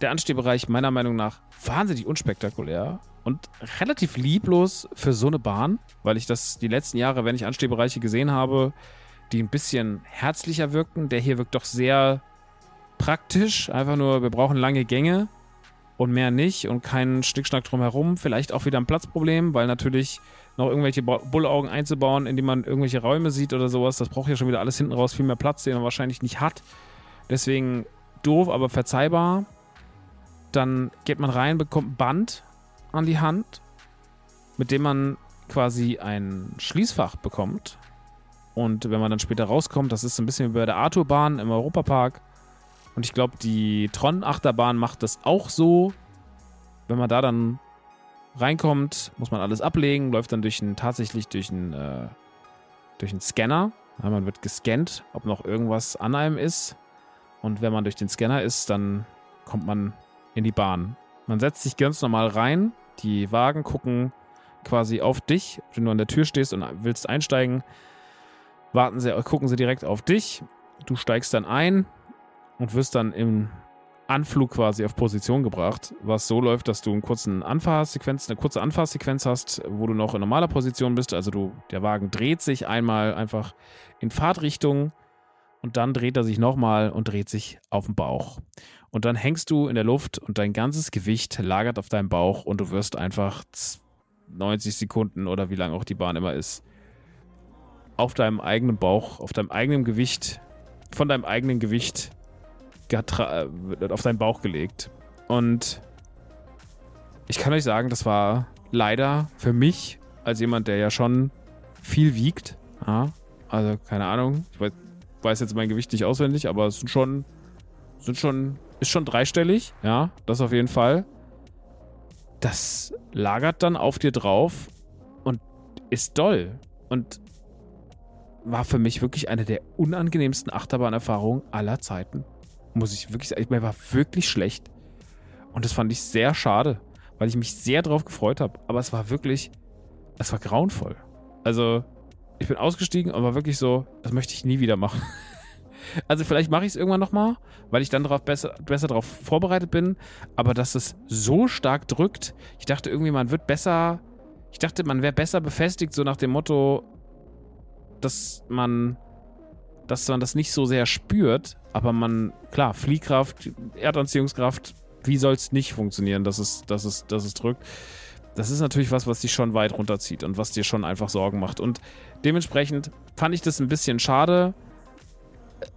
Der Anstehbereich meiner Meinung nach wahnsinnig unspektakulär und relativ lieblos für so eine Bahn, weil ich das die letzten Jahre, wenn ich Anstehbereiche gesehen habe, die ein bisschen herzlicher wirkten. Der hier wirkt doch sehr praktisch. Einfach nur, wir brauchen lange Gänge und mehr nicht und keinen Schnickschnack drumherum. Vielleicht auch wieder ein Platzproblem, weil natürlich noch irgendwelche Bullaugen einzubauen, indem man irgendwelche Räume sieht oder sowas, das braucht ja schon wieder alles hinten raus viel mehr Platz, den man wahrscheinlich nicht hat. Deswegen doof, aber verzeihbar. Dann geht man rein, bekommt ein Band, an die Hand, mit dem man quasi ein Schließfach bekommt. Und wenn man dann später rauskommt, das ist ein bisschen wie bei der Arthur-Bahn im Europapark. Und ich glaube, die Tron-Achterbahn macht das auch so. Wenn man da dann reinkommt, muss man alles ablegen, läuft dann durch einen, tatsächlich durch einen, äh, Scanner. Ja, man wird gescannt, ob noch irgendwas an einem ist. Und wenn man durch den Scanner ist, dann kommt man in die Bahn. Man setzt sich ganz normal rein. Die Wagen gucken quasi auf dich. Wenn du an der Tür stehst und willst einsteigen, warten sie, gucken sie direkt auf dich. Du steigst dann ein und wirst dann im Anflug quasi auf Position gebracht, was so läuft, dass du einen kurzen Anfahrsequenz, eine kurze Anfahrsequenz hast, wo du noch in normaler Position bist. Also du, der Wagen dreht sich einmal einfach in Fahrtrichtung und dann dreht er sich nochmal und dreht sich auf den Bauch. Und dann hängst du in der Luft und dein ganzes Gewicht lagert auf deinem Bauch und du wirst einfach 90 Sekunden oder wie lang auch die Bahn immer ist, auf deinem eigenen Bauch, auf deinem eigenen Gewicht, von deinem eigenen Gewicht auf deinen Bauch gelegt. Und ich kann euch sagen, das war leider für mich, als jemand, der ja schon viel wiegt, ja, also keine Ahnung, ich weiß, weiß jetzt mein Gewicht nicht auswendig, aber es sind schon, sind schon, ist schon dreistellig, ja, das auf jeden Fall. Das lagert dann auf dir drauf und ist doll. Und war für mich wirklich eine der unangenehmsten Achterbahnerfahrungen aller Zeiten. Muss ich wirklich sagen. Mir war wirklich schlecht. Und das fand ich sehr schade, weil ich mich sehr drauf gefreut habe. Aber es war wirklich, es war grauenvoll. Also, ich bin ausgestiegen und war wirklich so, das möchte ich nie wieder machen. [LAUGHS] Also vielleicht mache ich es irgendwann nochmal, weil ich dann darauf besser, besser darauf vorbereitet bin. Aber dass es so stark drückt, ich dachte irgendwie, man wird besser, ich dachte, man wäre besser befestigt, so nach dem Motto, dass man, dass man das nicht so sehr spürt, aber man, klar, Fliehkraft, Erdanziehungskraft, wie soll es nicht funktionieren, dass es, dass, es, dass es drückt? Das ist natürlich was, was dich schon weit runterzieht und was dir schon einfach Sorgen macht. Und dementsprechend fand ich das ein bisschen schade.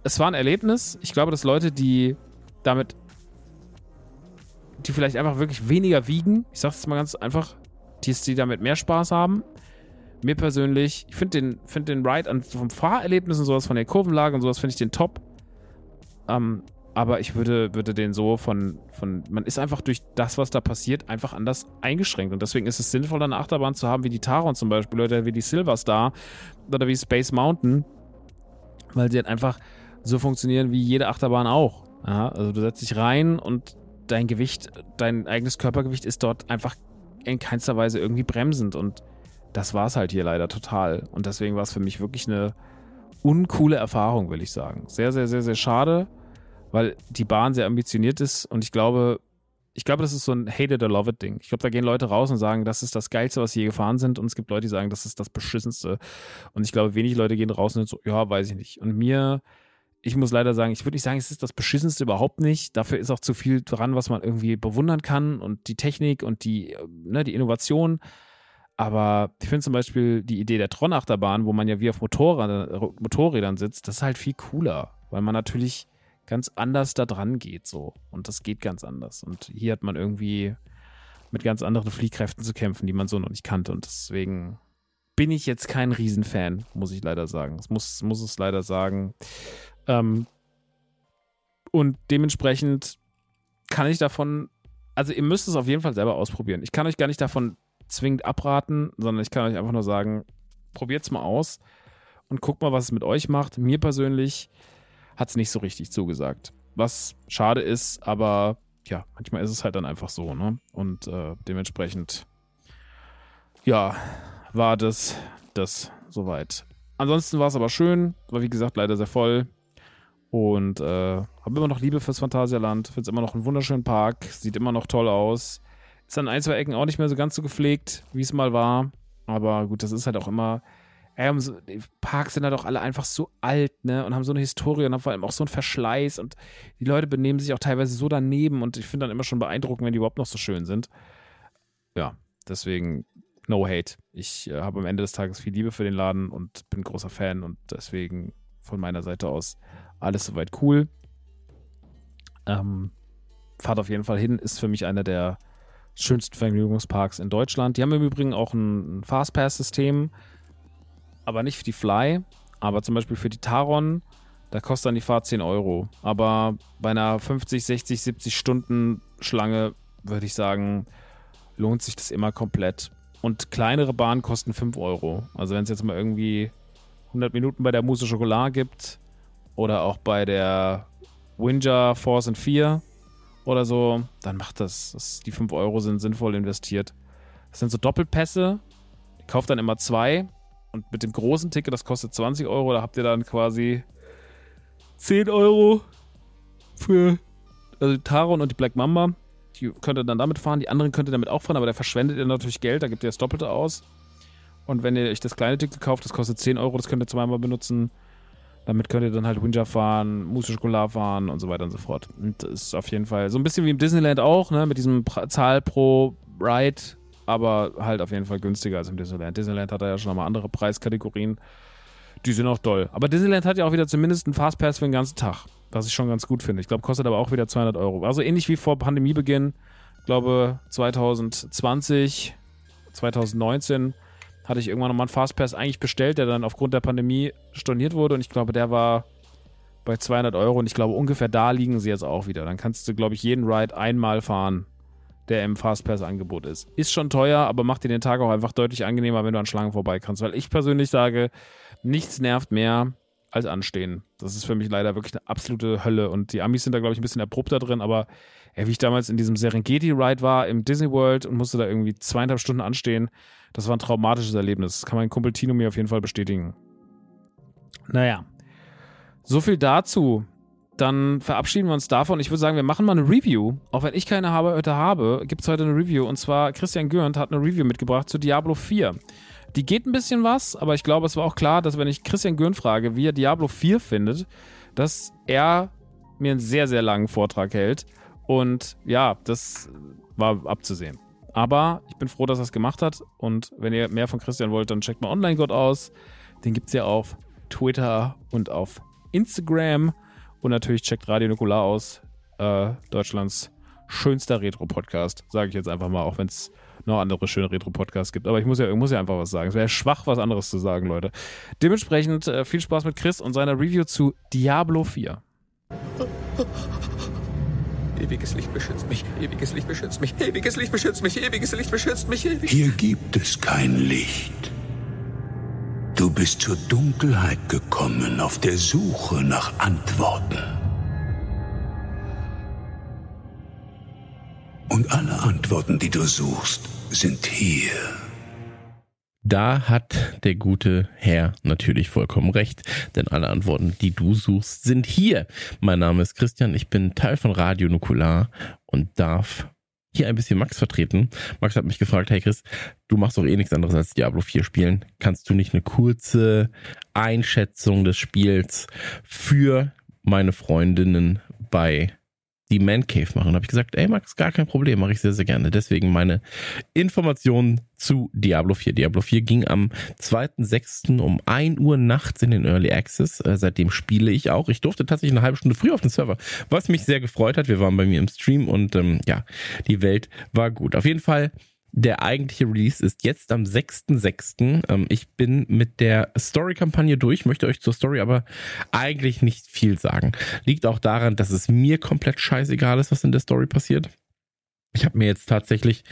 Es war ein Erlebnis. Ich glaube, dass Leute, die damit, die vielleicht einfach wirklich weniger wiegen, ich sag's mal ganz einfach, die, die damit mehr Spaß haben, mir persönlich, ich finde den, find den Ride an, vom Fahrerlebnis und sowas, von der Kurvenlage und sowas, finde ich den top. Ähm, aber ich würde, würde den so von, von, man ist einfach durch das, was da passiert, einfach anders eingeschränkt. Und deswegen ist es sinnvoll, eine Achterbahn zu haben, wie die Taron zum Beispiel, oder wie die Silver Star, oder wie Space Mountain, weil sie halt einfach so funktionieren wie jede Achterbahn auch. Ja, also du setzt dich rein und dein Gewicht, dein eigenes Körpergewicht ist dort einfach in keinster Weise irgendwie bremsend und das war es halt hier leider total. Und deswegen war es für mich wirklich eine uncoole Erfahrung, will ich sagen. Sehr, sehr, sehr, sehr schade, weil die Bahn sehr ambitioniert ist und ich glaube, ich glaube, das ist so ein Hate it or love it Ding. Ich glaube, da gehen Leute raus und sagen, das ist das Geilste, was sie je gefahren sind. Und es gibt Leute, die sagen, das ist das Beschissenste. Und ich glaube, wenig Leute gehen raus und so, ja, weiß ich nicht. Und mir, ich muss leider sagen, ich würde nicht sagen, es ist das Beschissenste überhaupt nicht. Dafür ist auch zu viel dran, was man irgendwie bewundern kann und die Technik und die, ne, die Innovation. Aber ich finde zum Beispiel die Idee der Tron-Achterbahn, wo man ja wie auf Motorrad, Motorrädern sitzt, das ist halt viel cooler, weil man natürlich ganz anders da dran geht so. Und das geht ganz anders. Und hier hat man irgendwie mit ganz anderen Fliehkräften zu kämpfen, die man so noch nicht kannte. Und deswegen bin ich jetzt kein Riesenfan, muss ich leider sagen. Das muss, muss es leider sagen. Ähm, und dementsprechend kann ich davon, also ihr müsst es auf jeden Fall selber ausprobieren. Ich kann euch gar nicht davon zwingend abraten, sondern ich kann euch einfach nur sagen, probiert es mal aus und guckt mal, was es mit euch macht. Mir persönlich hat es nicht so richtig zugesagt. Was schade ist, aber ja, manchmal ist es halt dann einfach so, ne? Und äh, dementsprechend, ja, war das das soweit. Ansonsten war es aber schön, war wie gesagt leider sehr voll. Und äh, habe immer noch Liebe fürs Phantasialand. Finde es immer noch einen wunderschönen Park. Sieht immer noch toll aus. Ist an ein, zwei Ecken auch nicht mehr so ganz so gepflegt, wie es mal war. Aber gut, das ist halt auch immer. Ey, die Parks sind halt auch alle einfach so alt, ne? Und haben so eine Historie und haben vor allem auch so einen Verschleiß. Und die Leute benehmen sich auch teilweise so daneben. Und ich finde dann immer schon beeindruckend, wenn die überhaupt noch so schön sind. Ja, deswegen no hate. Ich äh, habe am Ende des Tages viel Liebe für den Laden und bin großer Fan. Und deswegen von meiner Seite aus alles soweit cool. Ähm, fahrt auf jeden Fall hin, ist für mich einer der schönsten Vergnügungsparks in Deutschland. Die haben im Übrigen auch ein Fastpass-System, aber nicht für die Fly, aber zum Beispiel für die Taron, da kostet dann die Fahrt 10 Euro. Aber bei einer 50, 60, 70 Stunden Schlange würde ich sagen, lohnt sich das immer komplett. Und kleinere Bahnen kosten 5 Euro. Also wenn es jetzt mal irgendwie 100 Minuten bei der Mousse Chocolat gibt oder auch bei der Winja Force and 4, oder so, dann macht das. das die 5 Euro sind sinnvoll investiert. Das sind so Doppelpässe. Ihr kauft dann immer zwei. Und mit dem großen Ticket, das kostet 20 Euro, da habt ihr dann quasi 10 Euro für Also Taron und die Black Mamba, die könnt ihr dann damit fahren. Die anderen könnt ihr damit auch fahren, aber da verschwendet ihr natürlich Geld, da gibt ihr das Doppelte aus. Und wenn ihr euch das kleine Ticket kauft, das kostet 10 Euro, das könnt ihr zweimal benutzen. Damit könnt ihr dann halt Winja fahren, Mousse Schokolade fahren und so weiter und so fort. Und das ist auf jeden Fall so ein bisschen wie im Disneyland auch, ne, mit diesem Zahl pro Ride, aber halt auf jeden Fall günstiger als im Disneyland. Disneyland hat da ja schon nochmal andere Preiskategorien. Die sind auch toll. Aber Disneyland hat ja auch wieder zumindest einen Fastpass für den ganzen Tag, was ich schon ganz gut finde. Ich glaube, kostet aber auch wieder 200 Euro. Also ähnlich wie vor Pandemiebeginn, ich glaube 2020, 2019 hatte ich irgendwann nochmal einen Fastpass eigentlich bestellt, der dann aufgrund der Pandemie storniert wurde und ich glaube, der war bei 200 Euro und ich glaube, ungefähr da liegen sie jetzt auch wieder. Dann kannst du, glaube ich, jeden Ride einmal fahren, der im Fastpass-Angebot ist. Ist schon teuer, aber macht dir den Tag auch einfach deutlich angenehmer, wenn du an Schlangen vorbei kannst, weil ich persönlich sage, nichts nervt mehr als anstehen. Das ist für mich leider wirklich eine absolute Hölle und die Amis sind da, glaube ich, ein bisschen erprobter drin, aber ey, wie ich damals in diesem Serengeti-Ride war im Disney World und musste da irgendwie zweieinhalb Stunden anstehen, das war ein traumatisches Erlebnis. Das kann mein Kumpel Tino mir auf jeden Fall bestätigen. Naja, so viel dazu. Dann verabschieden wir uns davon. Ich würde sagen, wir machen mal eine Review. Auch wenn ich keine habe, heute habe, gibt es heute eine Review. Und zwar Christian Gürnt hat eine Review mitgebracht zu Diablo 4. Die geht ein bisschen was, aber ich glaube, es war auch klar, dass wenn ich Christian Gürnt frage, wie er Diablo 4 findet, dass er mir einen sehr, sehr langen Vortrag hält. Und ja, das war abzusehen. Aber ich bin froh, dass er es gemacht hat. Und wenn ihr mehr von Christian wollt, dann checkt mal Online-Gott aus. Den gibt es ja auf Twitter und auf Instagram. Und natürlich checkt Radio Nukular aus. Äh, Deutschlands schönster Retro-Podcast. Sage ich jetzt einfach mal, auch wenn es noch andere schöne Retro-Podcasts gibt. Aber ich muss ja, ich muss ja einfach was sagen. Es wäre schwach, was anderes zu sagen, Leute. Dementsprechend äh, viel Spaß mit Chris und seiner Review zu Diablo 4. Ewiges Licht beschützt mich, ewiges Licht beschützt mich, ewiges Licht beschützt mich, ewiges Licht beschützt mich, ewiges Hier gibt es kein Licht. Du bist zur Dunkelheit gekommen auf der Suche nach Antworten. Und alle Antworten, die du suchst, sind hier. Da hat der gute Herr natürlich vollkommen recht, denn alle Antworten, die du suchst, sind hier. Mein Name ist Christian, ich bin Teil von Radio Nukular und darf hier ein bisschen Max vertreten. Max hat mich gefragt, hey Chris, du machst doch eh nichts anderes als Diablo 4 spielen. Kannst du nicht eine kurze Einschätzung des Spiels für meine Freundinnen bei die Man Cave machen. habe ich gesagt, ey Max, gar kein Problem, mache ich sehr, sehr gerne. Deswegen meine Informationen zu Diablo 4. Diablo 4 ging am 2.6. um 1 Uhr nachts in den Early Access. Äh, seitdem spiele ich auch. Ich durfte tatsächlich eine halbe Stunde früh auf den Server, was mich sehr gefreut hat. Wir waren bei mir im Stream und ähm, ja, die Welt war gut. Auf jeden Fall der eigentliche Release ist jetzt am 6.6. Ähm, ich bin mit der Story-Kampagne durch, möchte euch zur Story aber eigentlich nicht viel sagen. Liegt auch daran, dass es mir komplett scheißegal ist, was in der Story passiert. Ich habe mir jetzt tatsächlich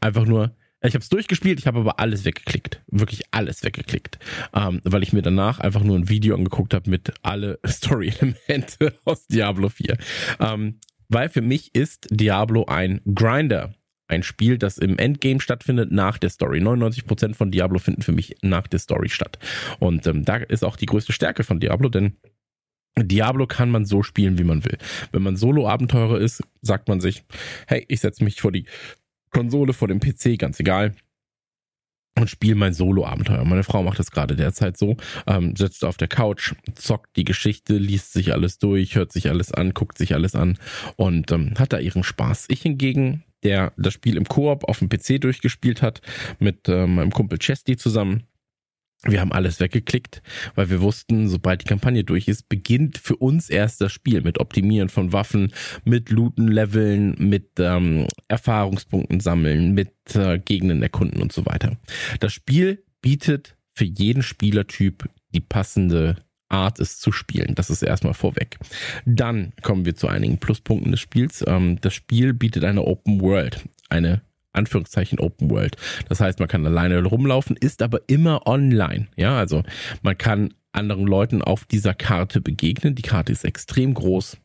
einfach nur ich habe es durchgespielt, ich habe aber alles weggeklickt. Wirklich alles weggeklickt. Ähm, weil ich mir danach einfach nur ein Video angeguckt habe mit alle [LAUGHS] Story-Elemente aus Diablo 4. Ähm, weil für mich ist Diablo ein Grinder ein Spiel, das im Endgame stattfindet nach der Story. 99% von Diablo finden für mich nach der Story statt. Und ähm, da ist auch die größte Stärke von Diablo, denn Diablo kann man so spielen, wie man will. Wenn man Solo-Abenteurer ist, sagt man sich, hey, ich setze mich vor die Konsole, vor dem PC, ganz egal und spiele mein Solo-Abenteuer. Meine Frau macht das gerade derzeit so, ähm, sitzt auf der Couch, zockt die Geschichte, liest sich alles durch, hört sich alles an, guckt sich alles an und ähm, hat da ihren Spaß. Ich hingegen der das Spiel im Koop auf dem PC durchgespielt hat, mit äh, meinem Kumpel Chesty zusammen. Wir haben alles weggeklickt, weil wir wussten, sobald die Kampagne durch ist, beginnt für uns erst das Spiel mit Optimieren von Waffen, mit Looten, Leveln, mit ähm, Erfahrungspunkten sammeln, mit äh, Gegenden erkunden und so weiter. Das Spiel bietet für jeden Spielertyp die passende Art ist zu spielen. Das ist erstmal vorweg. Dann kommen wir zu einigen Pluspunkten des Spiels. Ähm, das Spiel bietet eine Open World, eine Anführungszeichen Open World. Das heißt, man kann alleine rumlaufen, ist aber immer online. Ja, also man kann anderen Leuten auf dieser Karte begegnen. Die Karte ist extrem groß.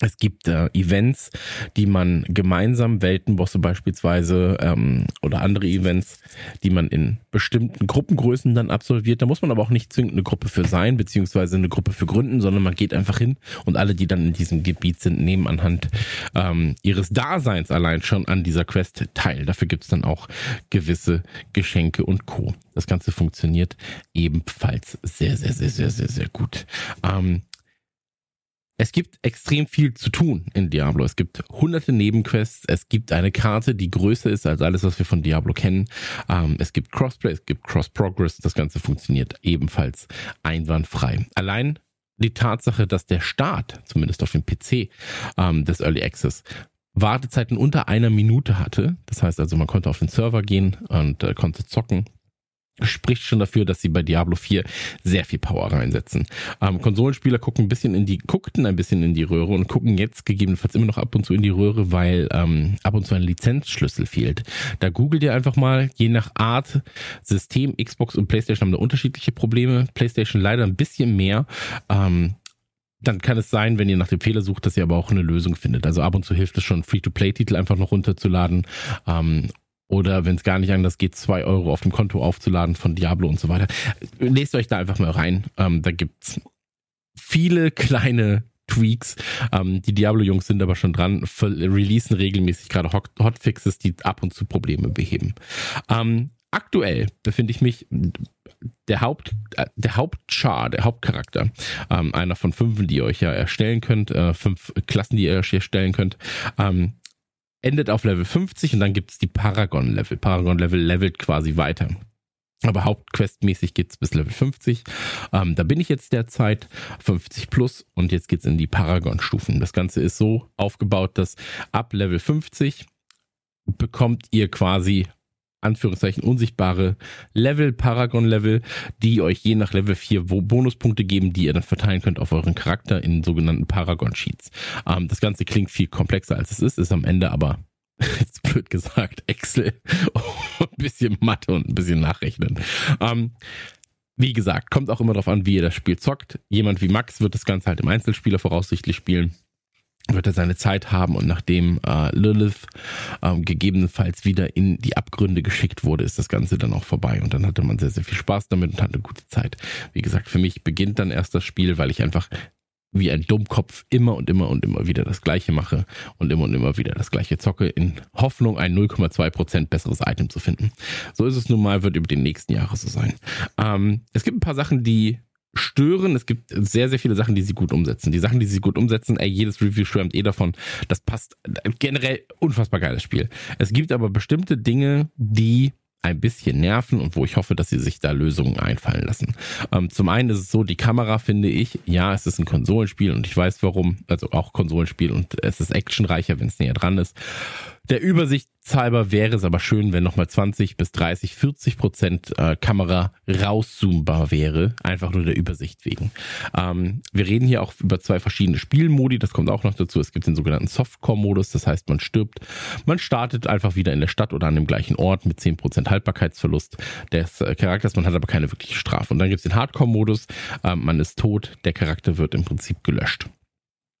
Es gibt äh, Events, die man gemeinsam, Weltenbosse beispielsweise ähm, oder andere Events, die man in bestimmten Gruppengrößen dann absolviert. Da muss man aber auch nicht zwingend eine Gruppe für sein, beziehungsweise eine Gruppe für gründen, sondern man geht einfach hin und alle, die dann in diesem Gebiet sind, nehmen anhand ähm, ihres Daseins allein schon an dieser Quest teil. Dafür gibt's dann auch gewisse Geschenke und Co. Das Ganze funktioniert ebenfalls sehr, sehr, sehr, sehr, sehr, sehr gut. Ähm, es gibt extrem viel zu tun in Diablo. Es gibt hunderte Nebenquests. Es gibt eine Karte, die größer ist als alles, was wir von Diablo kennen. Ähm, es gibt Crossplay, es gibt Cross-Progress. Das Ganze funktioniert ebenfalls einwandfrei. Allein die Tatsache, dass der Start, zumindest auf dem PC ähm, des Early Access, Wartezeiten unter einer Minute hatte. Das heißt also, man konnte auf den Server gehen und äh, konnte zocken spricht schon dafür, dass sie bei Diablo 4 sehr viel Power reinsetzen. Ähm, Konsolenspieler gucken ein bisschen in die, guckten ein bisschen in die Röhre und gucken jetzt gegebenenfalls immer noch ab und zu in die Röhre, weil ähm, ab und zu ein Lizenzschlüssel fehlt. Da googelt ihr einfach mal, je nach Art, System, Xbox und PlayStation haben da unterschiedliche Probleme. PlayStation leider ein bisschen mehr. Ähm, dann kann es sein, wenn ihr nach dem Fehler sucht, dass ihr aber auch eine Lösung findet. Also ab und zu hilft es schon, Free-to-Play-Titel einfach noch runterzuladen ähm, oder wenn es gar nicht anders geht, zwei Euro auf dem Konto aufzuladen von Diablo und so weiter. Lest euch da einfach mal rein. Ähm, da gibt's viele kleine Tweaks. Ähm, die Diablo-Jungs sind aber schon dran, releasen regelmäßig gerade Hotfixes, die ab und zu Probleme beheben. Ähm, aktuell befinde ich mich der Haupt, äh, der Hauptchar, der Hauptcharakter, ähm, einer von fünf, die ihr euch ja erstellen könnt, äh, fünf Klassen, die ihr euch erstellen könnt, ähm, endet auf Level 50 und dann gibt es die Paragon-Level. Paragon-Level levelt quasi weiter. Aber hauptquestmäßig geht's bis Level 50. Ähm, da bin ich jetzt derzeit 50 plus und jetzt geht's in die Paragon-Stufen. Das Ganze ist so aufgebaut, dass ab Level 50 bekommt ihr quasi Anführungszeichen unsichtbare Level, Paragon-Level, die euch je nach Level 4 Bonuspunkte geben, die ihr dann verteilen könnt auf euren Charakter in sogenannten Paragon-Sheets. Ähm, das Ganze klingt viel komplexer als es ist, ist am Ende aber [LAUGHS] jetzt blöd gesagt, Excel, [LAUGHS] ein bisschen Mathe und ein bisschen Nachrechnen. Ähm, wie gesagt, kommt auch immer darauf an, wie ihr das Spiel zockt. Jemand wie Max wird das Ganze halt im Einzelspieler voraussichtlich spielen wird er seine Zeit haben und nachdem äh, Lilith ähm, gegebenenfalls wieder in die Abgründe geschickt wurde, ist das Ganze dann auch vorbei und dann hatte man sehr, sehr viel Spaß damit und hatte eine gute Zeit. Wie gesagt, für mich beginnt dann erst das Spiel, weil ich einfach wie ein Dummkopf immer und immer und immer wieder das Gleiche mache und immer und immer wieder das Gleiche zocke, in Hoffnung, ein 0,2% besseres Item zu finden. So ist es nun mal, wird über die nächsten Jahre so sein. Ähm, es gibt ein paar Sachen, die stören. Es gibt sehr, sehr viele Sachen, die sie gut umsetzen. Die Sachen, die sie gut umsetzen, ey, jedes Review schwärmt eh davon. Das passt generell unfassbar geiles Spiel. Es gibt aber bestimmte Dinge, die ein bisschen nerven und wo ich hoffe, dass sie sich da Lösungen einfallen lassen. Ähm, zum einen ist es so, die Kamera finde ich, ja, es ist ein Konsolenspiel und ich weiß warum, also auch Konsolenspiel und es ist actionreicher, wenn es näher dran ist. Der Übersicht halber wäre es aber schön, wenn nochmal 20 bis 30, 40 Prozent äh, Kamera rauszoombar wäre, einfach nur der Übersicht wegen. Ähm, wir reden hier auch über zwei verschiedene Spielmodi, das kommt auch noch dazu. Es gibt den sogenannten Softcore-Modus, das heißt, man stirbt, man startet einfach wieder in der Stadt oder an dem gleichen Ort mit 10 Prozent Haltbarkeitsverlust des äh, Charakters, man hat aber keine wirkliche Strafe. Und dann gibt es den Hardcore-Modus, äh, man ist tot, der Charakter wird im Prinzip gelöscht.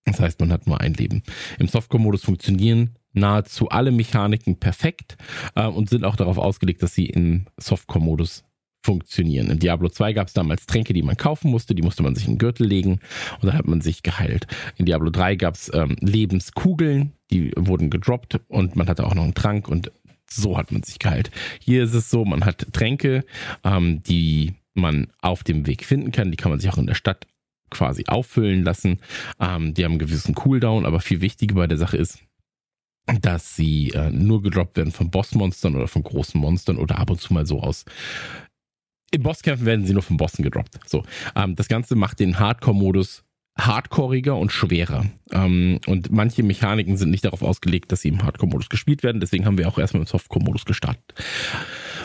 Das heißt, man hat nur ein Leben. Im Softcore-Modus funktionieren nahezu alle Mechaniken perfekt äh, und sind auch darauf ausgelegt, dass sie im Softcore-Modus funktionieren. In Diablo 2 gab es damals Tränke, die man kaufen musste, die musste man sich in den Gürtel legen und dann hat man sich geheilt. In Diablo 3 gab es ähm, Lebenskugeln, die wurden gedroppt und man hatte auch noch einen Trank und so hat man sich geheilt. Hier ist es so, man hat Tränke, ähm, die man auf dem Weg finden kann, die kann man sich auch in der Stadt quasi auffüllen lassen. Ähm, die haben einen gewissen Cooldown, aber viel wichtiger bei der Sache ist, dass sie äh, nur gedroppt werden von Bossmonstern oder von großen Monstern oder ab und zu mal so aus. In Bosskämpfen werden sie nur von Bossen gedroppt. So, ähm, das Ganze macht den Hardcore-Modus hardcoreiger und schwerer. Ähm, und manche Mechaniken sind nicht darauf ausgelegt, dass sie im Hardcore-Modus gespielt werden. Deswegen haben wir auch erstmal im Softcore-Modus gestartet.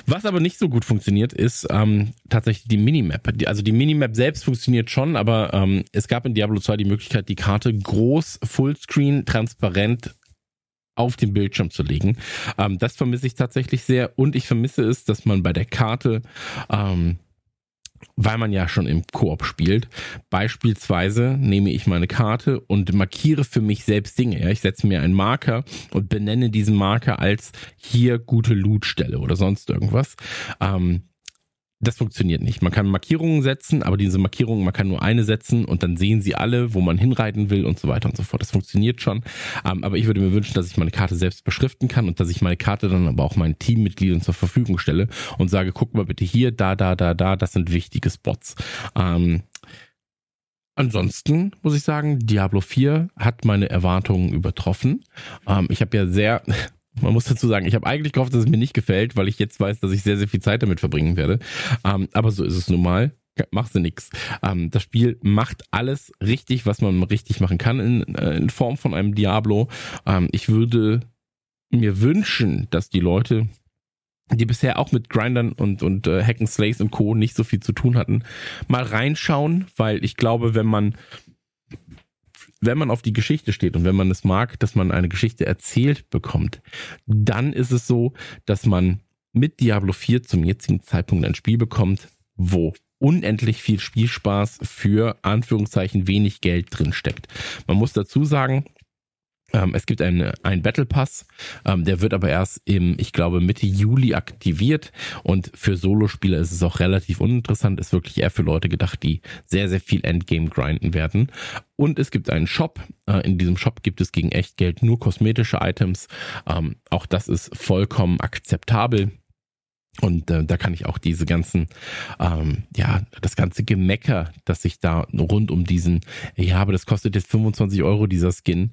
Was aber nicht so gut funktioniert, ist ähm, tatsächlich die Minimap. Also die Minimap selbst funktioniert schon, aber ähm, es gab in Diablo 2 die Möglichkeit, die Karte groß, Fullscreen, transparent auf den Bildschirm zu legen. Ähm, das vermisse ich tatsächlich sehr und ich vermisse es, dass man bei der Karte ähm, weil man ja schon im Koop spielt. Beispielsweise nehme ich meine Karte und markiere für mich selbst Dinge. Ja? Ich setze mir einen Marker und benenne diesen Marker als hier gute Lootstelle oder sonst irgendwas. Ähm, das funktioniert nicht. Man kann Markierungen setzen, aber diese Markierungen, man kann nur eine setzen und dann sehen sie alle, wo man hinreiten will und so weiter und so fort. Das funktioniert schon. Ähm, aber ich würde mir wünschen, dass ich meine Karte selbst beschriften kann und dass ich meine Karte dann aber auch meinen Teammitgliedern zur Verfügung stelle und sage, guck mal bitte hier, da, da, da, da, das sind wichtige Spots. Ähm, Ansonsten muss ich sagen, Diablo 4 hat meine Erwartungen übertroffen. Ähm, ich habe ja sehr, man muss dazu sagen, ich habe eigentlich gehofft, dass es mir nicht gefällt, weil ich jetzt weiß, dass ich sehr, sehr viel Zeit damit verbringen werde. Ähm, aber so ist es nun mal. Machst du nix. Ähm, das Spiel macht alles richtig, was man richtig machen kann in, äh, in Form von einem Diablo. Ähm, ich würde mir wünschen, dass die Leute, die bisher auch mit Grindern und, und äh, Hacken Slays und Co. nicht so viel zu tun hatten, mal reinschauen, weil ich glaube, wenn man wenn man auf die Geschichte steht und wenn man es mag, dass man eine Geschichte erzählt bekommt, dann ist es so, dass man mit Diablo 4 zum jetzigen Zeitpunkt ein Spiel bekommt, wo unendlich viel Spielspaß für Anführungszeichen wenig Geld drin steckt. Man muss dazu sagen, ähm, es gibt einen, einen Battle Pass, ähm, der wird aber erst im, ich glaube, Mitte Juli aktiviert und für Solospieler ist es auch relativ uninteressant, ist wirklich eher für Leute gedacht, die sehr, sehr viel Endgame grinden werden. Und es gibt einen Shop. Äh, in diesem Shop gibt es gegen Echtgeld nur kosmetische Items. Ähm, auch das ist vollkommen akzeptabel. Und äh, da kann ich auch diese ganzen, ähm, ja, das ganze Gemecker, das sich da rund um diesen, ja, aber das kostet jetzt 25 Euro, dieser Skin,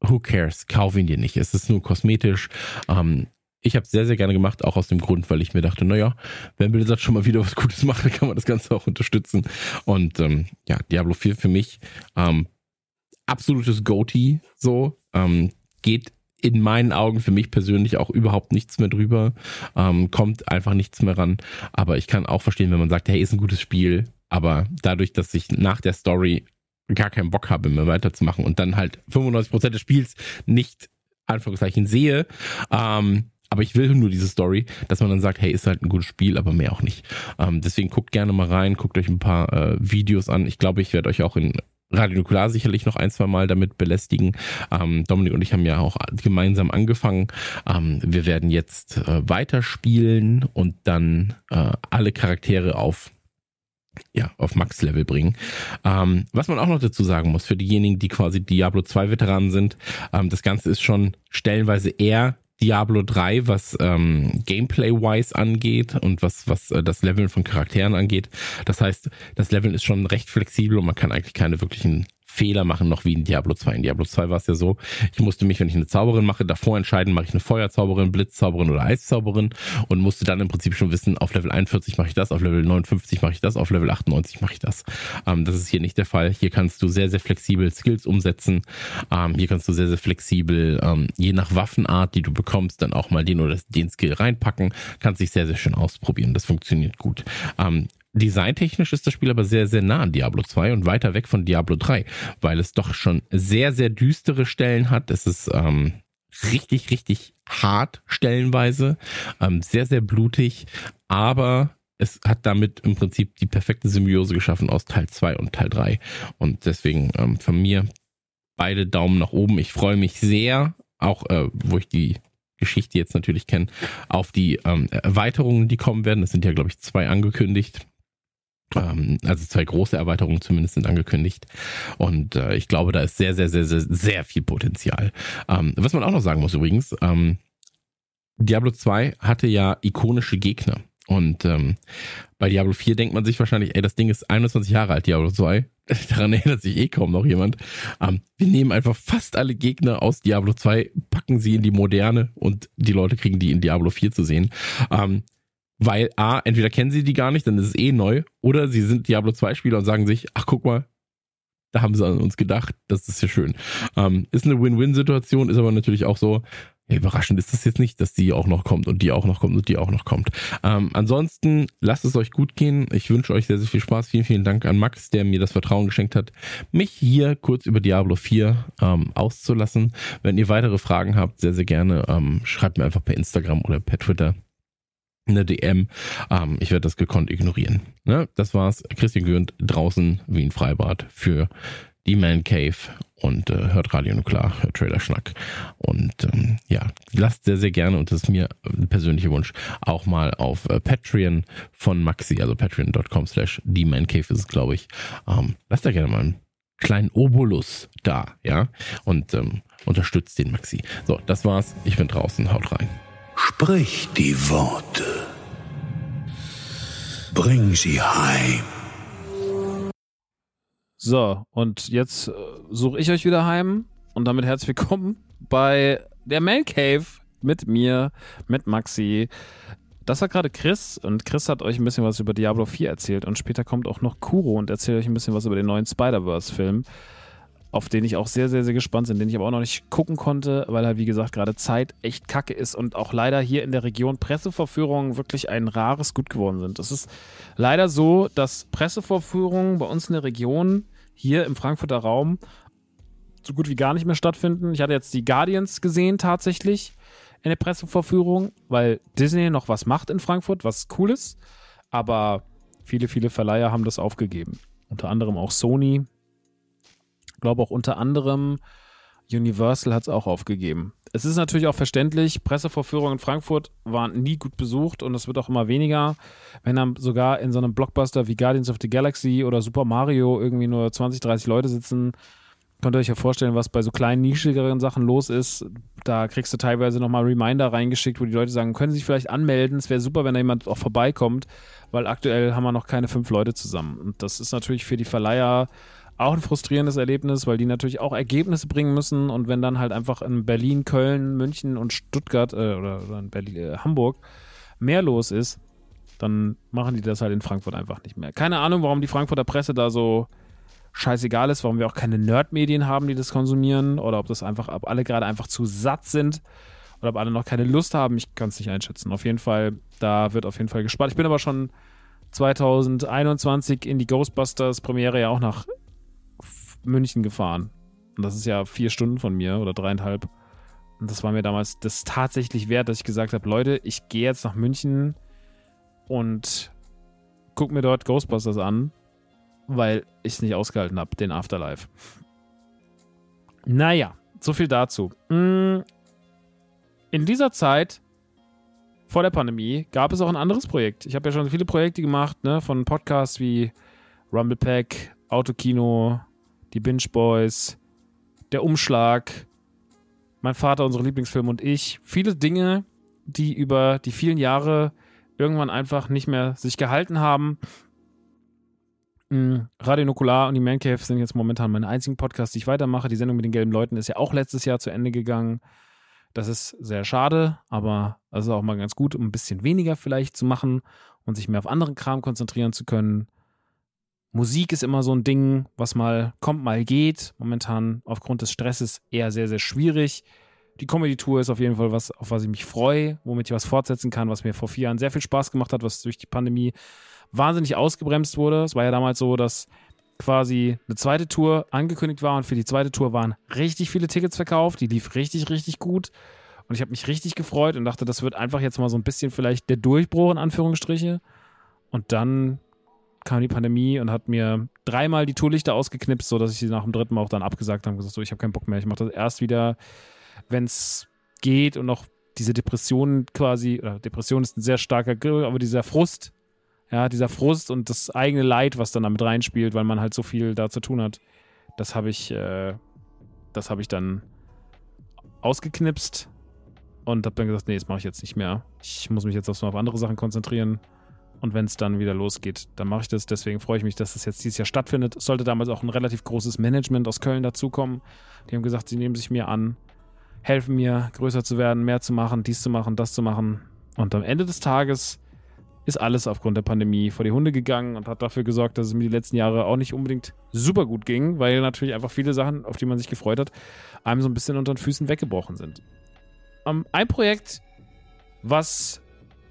who cares? Kauf ihn dir nicht. Es ist nur kosmetisch. Ähm, ich habe sehr, sehr gerne gemacht, auch aus dem Grund, weil ich mir dachte, naja, wenn Blizzard schon mal wieder was Gutes macht, [LAUGHS] dann kann man das Ganze auch unterstützen. Und ähm, ja, Diablo 4 für mich ähm, absolutes Goatee so. Ähm, geht in meinen Augen für mich persönlich auch überhaupt nichts mehr drüber. Ähm, kommt einfach nichts mehr ran. Aber ich kann auch verstehen, wenn man sagt, hey, ist ein gutes Spiel. Aber dadurch, dass ich nach der Story gar keinen Bock habe, mehr weiterzumachen und dann halt 95% des Spiels nicht, Anführungszeichen, sehe, ähm, aber ich will nur diese Story, dass man dann sagt, hey, ist halt ein gutes Spiel, aber mehr auch nicht. Ähm, deswegen guckt gerne mal rein, guckt euch ein paar äh, Videos an. Ich glaube, ich werde euch auch in Radio Nukular sicherlich noch ein, zwei Mal damit belästigen. Ähm, Dominik und ich haben ja auch gemeinsam angefangen. Ähm, wir werden jetzt äh, weiterspielen und dann äh, alle Charaktere auf ja, auf Max-Level bringen. Ähm, was man auch noch dazu sagen muss, für diejenigen, die quasi Diablo 2 Veteranen sind, ähm, das Ganze ist schon stellenweise eher Diablo 3, was ähm, Gameplay-wise angeht und was, was äh, das Leveln von Charakteren angeht. Das heißt, das Leveln ist schon recht flexibel und man kann eigentlich keine wirklichen Fehler machen, noch wie in Diablo 2. In Diablo 2 war es ja so, ich musste mich, wenn ich eine Zauberin mache, davor entscheiden, mache ich eine Feuerzauberin, Blitzzauberin oder Eiszauberin und musste dann im Prinzip schon wissen, auf Level 41 mache ich das, auf Level 59 mache ich das, auf Level 98 mache ich das. Ähm, das ist hier nicht der Fall. Hier kannst du sehr, sehr flexibel Skills umsetzen. Ähm, hier kannst du sehr, sehr flexibel, ähm, je nach Waffenart, die du bekommst, dann auch mal den oder den Skill reinpacken. Kannst dich sehr, sehr schön ausprobieren. Das funktioniert gut. Designtechnisch ist das Spiel aber sehr, sehr nah an Diablo 2 und weiter weg von Diablo 3, weil es doch schon sehr, sehr düstere Stellen hat. Es ist ähm, richtig, richtig hart stellenweise, ähm, sehr, sehr blutig, aber es hat damit im Prinzip die perfekte Symbiose geschaffen aus Teil 2 und Teil 3. Und deswegen ähm, von mir beide Daumen nach oben. Ich freue mich sehr, auch äh, wo ich die Geschichte jetzt natürlich kenne, auf die ähm, Erweiterungen, die kommen werden. Es sind ja, glaube ich, zwei angekündigt. Ähm, also zwei große Erweiterungen zumindest sind angekündigt. Und äh, ich glaube, da ist sehr, sehr, sehr, sehr, sehr viel Potenzial. Ähm, was man auch noch sagen muss übrigens, ähm, Diablo 2 hatte ja ikonische Gegner. Und ähm, bei Diablo 4 denkt man sich wahrscheinlich, ey, das Ding ist 21 Jahre alt, Diablo 2. [LAUGHS] Daran erinnert sich eh kaum noch jemand. Ähm, wir nehmen einfach fast alle Gegner aus Diablo 2, packen sie in die Moderne und die Leute kriegen die in Diablo 4 zu sehen. Weil A, entweder kennen sie die gar nicht, dann ist es eh neu, oder sie sind Diablo 2 Spieler und sagen sich, ach guck mal, da haben sie an uns gedacht, das ist ja schön. Ähm, ist eine Win-Win-Situation, ist aber natürlich auch so, ja, überraschend ist das jetzt nicht, dass die auch noch kommt und die auch noch kommt und die auch noch kommt. Ähm, ansonsten lasst es euch gut gehen. Ich wünsche euch sehr, sehr viel Spaß. Vielen, vielen Dank an Max, der mir das Vertrauen geschenkt hat, mich hier kurz über Diablo 4 ähm, auszulassen. Wenn ihr weitere Fragen habt, sehr, sehr gerne, ähm, schreibt mir einfach per Instagram oder per Twitter. Eine DM. Ähm, ich werde das gekonnt ignorieren. Ne? Das war's. Christian Gürnt draußen wie ein Freibad für die Man Cave und äh, hört Radio Nuklear, hört Trailer Schnack. Und ähm, ja, lasst sehr, sehr gerne, und das ist mir ein persönlicher Wunsch, auch mal auf äh, Patreon von Maxi, also patreon.com slash die Man Cave ist es, glaube ich. Ähm, lasst da gerne mal einen kleinen Obolus da, ja, und ähm, unterstützt den Maxi. So, das war's. Ich bin draußen. Haut rein. Sprich die Worte. Bring sie heim. So, und jetzt äh, suche ich euch wieder heim und damit herzlich willkommen bei der Man Cave mit mir, mit Maxi. Das war gerade Chris und Chris hat euch ein bisschen was über Diablo 4 erzählt und später kommt auch noch Kuro und erzählt euch ein bisschen was über den neuen Spider-Verse-Film, auf den ich auch sehr, sehr, sehr gespannt bin, den ich aber auch noch nicht gucken konnte, weil halt, wie gesagt, gerade Zeit echt kacke ist und auch leider hier in der Region Pressevorführungen wirklich ein rares Gut geworden sind. Es ist leider so, dass Pressevorführungen bei uns in der Region hier im Frankfurter Raum so gut wie gar nicht mehr stattfinden. Ich hatte jetzt die Guardians gesehen tatsächlich in der Pressevorführung, weil Disney noch was macht in Frankfurt, was cool ist. Aber viele, viele Verleiher haben das aufgegeben. Unter anderem auch Sony. Glaube auch unter anderem Universal hat es auch aufgegeben. Es ist natürlich auch verständlich, Pressevorführungen in Frankfurt waren nie gut besucht und es wird auch immer weniger. Wenn dann sogar in so einem Blockbuster wie Guardians of the Galaxy oder Super Mario irgendwie nur 20, 30 Leute sitzen, könnt ihr euch ja vorstellen, was bei so kleinen, nischigeren Sachen los ist. Da kriegst du teilweise nochmal Reminder reingeschickt, wo die Leute sagen, können Sie sich vielleicht anmelden? Es wäre super, wenn da jemand auch vorbeikommt, weil aktuell haben wir noch keine fünf Leute zusammen. Und das ist natürlich für die Verleiher auch ein frustrierendes Erlebnis, weil die natürlich auch Ergebnisse bringen müssen und wenn dann halt einfach in Berlin, Köln, München und Stuttgart äh, oder, oder, in Berlin, äh, Hamburg mehr los ist, dann machen die das halt in Frankfurt einfach nicht mehr. Keine Ahnung, warum die Frankfurter Presse da so scheißegal ist, warum wir auch keine Nerd-Medien haben, die das konsumieren oder ob das einfach, ob alle gerade einfach zu satt sind oder ob alle noch keine Lust haben. Ich kann es nicht einschätzen. Auf jeden Fall, da wird auf jeden Fall gespart. Ich bin aber schon 2021 in die Ghostbusters Premiere ja auch nach München gefahren. Und das ist ja vier Stunden von mir oder dreieinhalb. Und das war mir damals das tatsächlich wert, dass ich gesagt habe, Leute, ich gehe jetzt nach München und gucke mir dort Ghostbusters an, weil ich es nicht ausgehalten habe, den Afterlife. Naja, so viel dazu. Mm, in dieser Zeit vor der Pandemie gab es auch ein anderes Projekt. Ich habe ja schon viele Projekte gemacht, ne, von Podcasts wie Rumble Pack, Autokino, die Binge Boys, der Umschlag, mein Vater, unsere Lieblingsfilme und ich. Viele Dinge, die über die vielen Jahre irgendwann einfach nicht mehr sich gehalten haben. Hm, Radio Nukular und die Man Cave sind jetzt momentan meine einzigen Podcasts, die ich weitermache. Die Sendung mit den gelben Leuten ist ja auch letztes Jahr zu Ende gegangen. Das ist sehr schade, aber das ist auch mal ganz gut, um ein bisschen weniger vielleicht zu machen und sich mehr auf anderen Kram konzentrieren zu können. Musik ist immer so ein Ding, was mal kommt, mal geht. Momentan aufgrund des Stresses eher sehr, sehr schwierig. Die Comedy-Tour ist auf jeden Fall was, auf was ich mich freue, womit ich was fortsetzen kann, was mir vor vier Jahren sehr viel Spaß gemacht hat, was durch die Pandemie wahnsinnig ausgebremst wurde. Es war ja damals so, dass quasi eine zweite Tour angekündigt war und für die zweite Tour waren richtig viele Tickets verkauft. Die lief richtig, richtig gut. Und ich habe mich richtig gefreut und dachte, das wird einfach jetzt mal so ein bisschen vielleicht der Durchbruch in Anführungsstriche. Und dann kam die Pandemie und hat mir dreimal die Tourlichter ausgeknipst, sodass ich sie nach dem dritten Mal auch dann abgesagt habe und gesagt, so, ich habe keinen Bock mehr. Ich mache das erst wieder, wenn es geht und noch diese Depression quasi, oder Depression ist ein sehr starker Grill, aber dieser Frust, ja, dieser Frust und das eigene Leid, was dann damit reinspielt, weil man halt so viel da zu tun hat, das habe ich, äh, das habe ich dann ausgeknipst und habe dann gesagt, nee, das mache ich jetzt nicht mehr. Ich muss mich jetzt auf andere Sachen konzentrieren. Und wenn es dann wieder losgeht, dann mache ich das. Deswegen freue ich mich, dass das jetzt dieses Jahr stattfindet. Es sollte damals auch ein relativ großes Management aus Köln dazukommen. Die haben gesagt, sie nehmen sich mir an, helfen mir, größer zu werden, mehr zu machen, dies zu machen, das zu machen. Und am Ende des Tages ist alles aufgrund der Pandemie vor die Hunde gegangen und hat dafür gesorgt, dass es mir die letzten Jahre auch nicht unbedingt super gut ging, weil natürlich einfach viele Sachen, auf die man sich gefreut hat, einem so ein bisschen unter den Füßen weggebrochen sind. Um, ein Projekt, was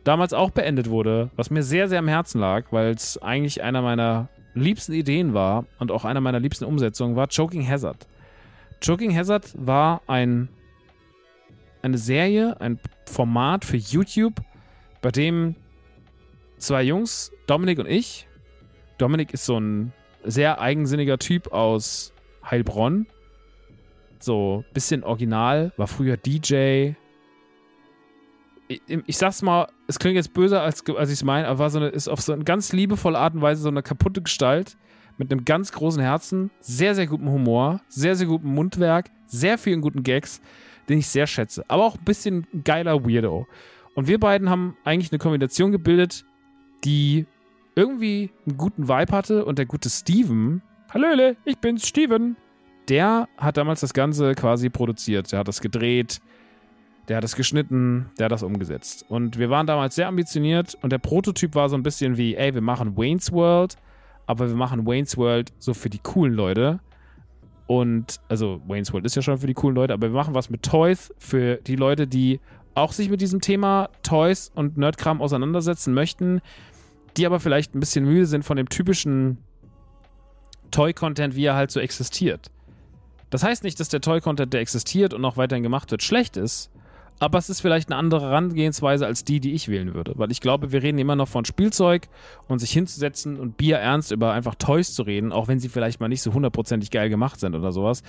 damals auch beendet wurde, was mir sehr, sehr am Herzen lag, weil es eigentlich einer meiner liebsten Ideen war und auch einer meiner liebsten Umsetzungen war Choking Hazard. Choking Hazard war ein, eine Serie, ein Format für YouTube, bei dem zwei Jungs, Dominik und ich. Dominik ist so ein sehr eigensinniger Typ aus Heilbronn. So bisschen original, war früher DJ. Ich, ich sag's mal, es klingt jetzt böser, als, als ich es meine, aber war so eine, ist auf so eine ganz liebevolle Art und Weise so eine kaputte Gestalt mit einem ganz großen Herzen, sehr, sehr gutem Humor, sehr, sehr gutem Mundwerk, sehr vielen guten Gags, den ich sehr schätze. Aber auch ein bisschen geiler Weirdo. Und wir beiden haben eigentlich eine Kombination gebildet, die irgendwie einen guten Vibe hatte und der gute Steven, Hallöle, ich bin's, Steven, der hat damals das Ganze quasi produziert. Der hat das gedreht, der hat es geschnitten, der hat das umgesetzt. Und wir waren damals sehr ambitioniert und der Prototyp war so ein bisschen wie, ey, wir machen Wayne's World, aber wir machen Wayne's World so für die coolen Leute. Und, also Wayne's World ist ja schon für die coolen Leute, aber wir machen was mit Toys für die Leute, die auch sich mit diesem Thema Toys und Nerdkram auseinandersetzen möchten, die aber vielleicht ein bisschen müde sind von dem typischen Toy-Content, wie er halt so existiert. Das heißt nicht, dass der Toy-Content, der existiert und noch weiterhin gemacht wird, schlecht ist, aber es ist vielleicht eine andere Herangehensweise als die, die ich wählen würde. Weil ich glaube, wir reden immer noch von Spielzeug und sich hinzusetzen und Bier ernst über einfach Toys zu reden, auch wenn sie vielleicht mal nicht so hundertprozentig geil gemacht sind oder sowas.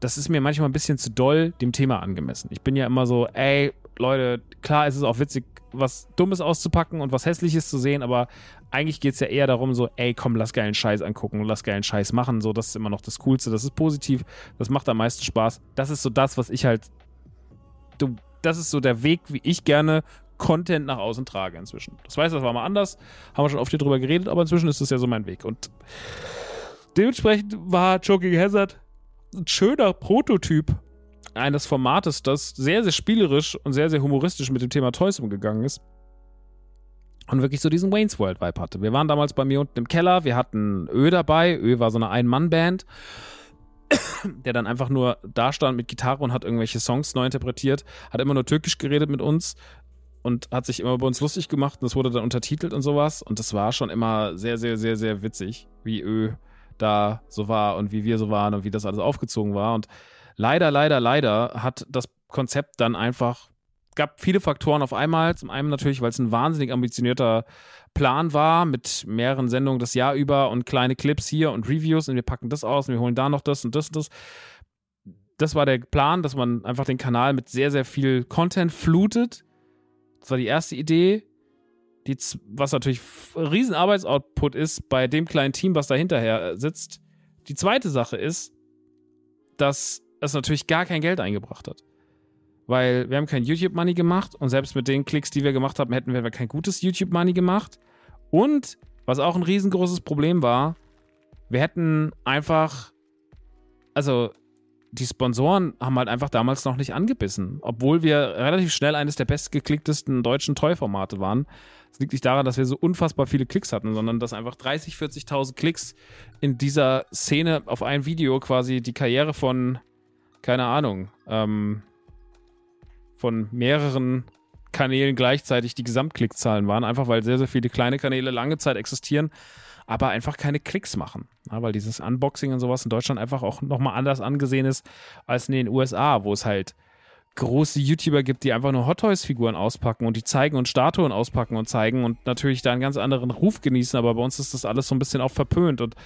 Das ist mir manchmal ein bisschen zu doll dem Thema angemessen. Ich bin ja immer so, ey, Leute, klar ist es auch witzig, was Dummes auszupacken und was Hässliches zu sehen, aber eigentlich geht es ja eher darum, so, ey, komm, lass geilen Scheiß angucken, lass geilen Scheiß machen. So, das ist immer noch das Coolste, das ist positiv, das macht am meisten Spaß. Das ist so das, was ich halt. Du, das ist so der Weg, wie ich gerne Content nach außen trage inzwischen. Das weiß, das war mal anders, haben wir schon oft hier drüber geredet, aber inzwischen ist das ja so mein Weg. Und dementsprechend war Choking Hazard ein schöner Prototyp eines Formates, das sehr, sehr spielerisch und sehr, sehr humoristisch mit dem Thema Toys umgegangen ist. Und wirklich so diesen Wayne's World Vibe hatte. Wir waren damals bei mir unten im Keller, wir hatten Ö dabei. Ö war so eine Ein-Mann-Band, der dann einfach nur da stand mit Gitarre und hat irgendwelche Songs neu interpretiert, hat immer nur türkisch geredet mit uns und hat sich immer über uns lustig gemacht und das wurde dann untertitelt und sowas. Und das war schon immer sehr, sehr, sehr, sehr witzig, wie Ö da so war und wie wir so waren und wie das alles aufgezogen war. Und leider, leider, leider hat das Konzept dann einfach, gab viele Faktoren auf einmal. Zum einen natürlich, weil es ein wahnsinnig ambitionierter Plan war mit mehreren Sendungen das Jahr über und kleine Clips hier und Reviews und wir packen das aus und wir holen da noch das und das und das. Das war der Plan, dass man einfach den Kanal mit sehr, sehr viel Content flutet. Das war die erste Idee. Die, was natürlich ein riesen Arbeitsoutput ist bei dem kleinen Team, was da hinterher sitzt. Die zweite Sache ist, dass es natürlich gar kein Geld eingebracht hat. Weil wir haben kein YouTube-Money gemacht und selbst mit den Klicks, die wir gemacht haben, hätten wir kein gutes YouTube-Money gemacht. Und was auch ein riesengroßes Problem war, wir hätten einfach, also die Sponsoren haben halt einfach damals noch nicht angebissen, obwohl wir relativ schnell eines der bestgeklicktesten deutschen Toy-Formate waren. Es liegt nicht daran, dass wir so unfassbar viele Klicks hatten, sondern dass einfach 30, 40.000 Klicks in dieser Szene auf ein Video quasi die Karriere von, keine Ahnung, ähm, von mehreren Kanälen gleichzeitig die Gesamtklickzahlen waren, einfach weil sehr, sehr viele kleine Kanäle lange Zeit existieren, aber einfach keine Klicks machen. Ja, weil dieses Unboxing und sowas in Deutschland einfach auch nochmal anders angesehen ist als in den USA, wo es halt große YouTuber gibt, die einfach nur Hot Toys Figuren auspacken und die zeigen und Statuen auspacken und zeigen und natürlich da einen ganz anderen Ruf genießen, aber bei uns ist das alles so ein bisschen auch verpönt und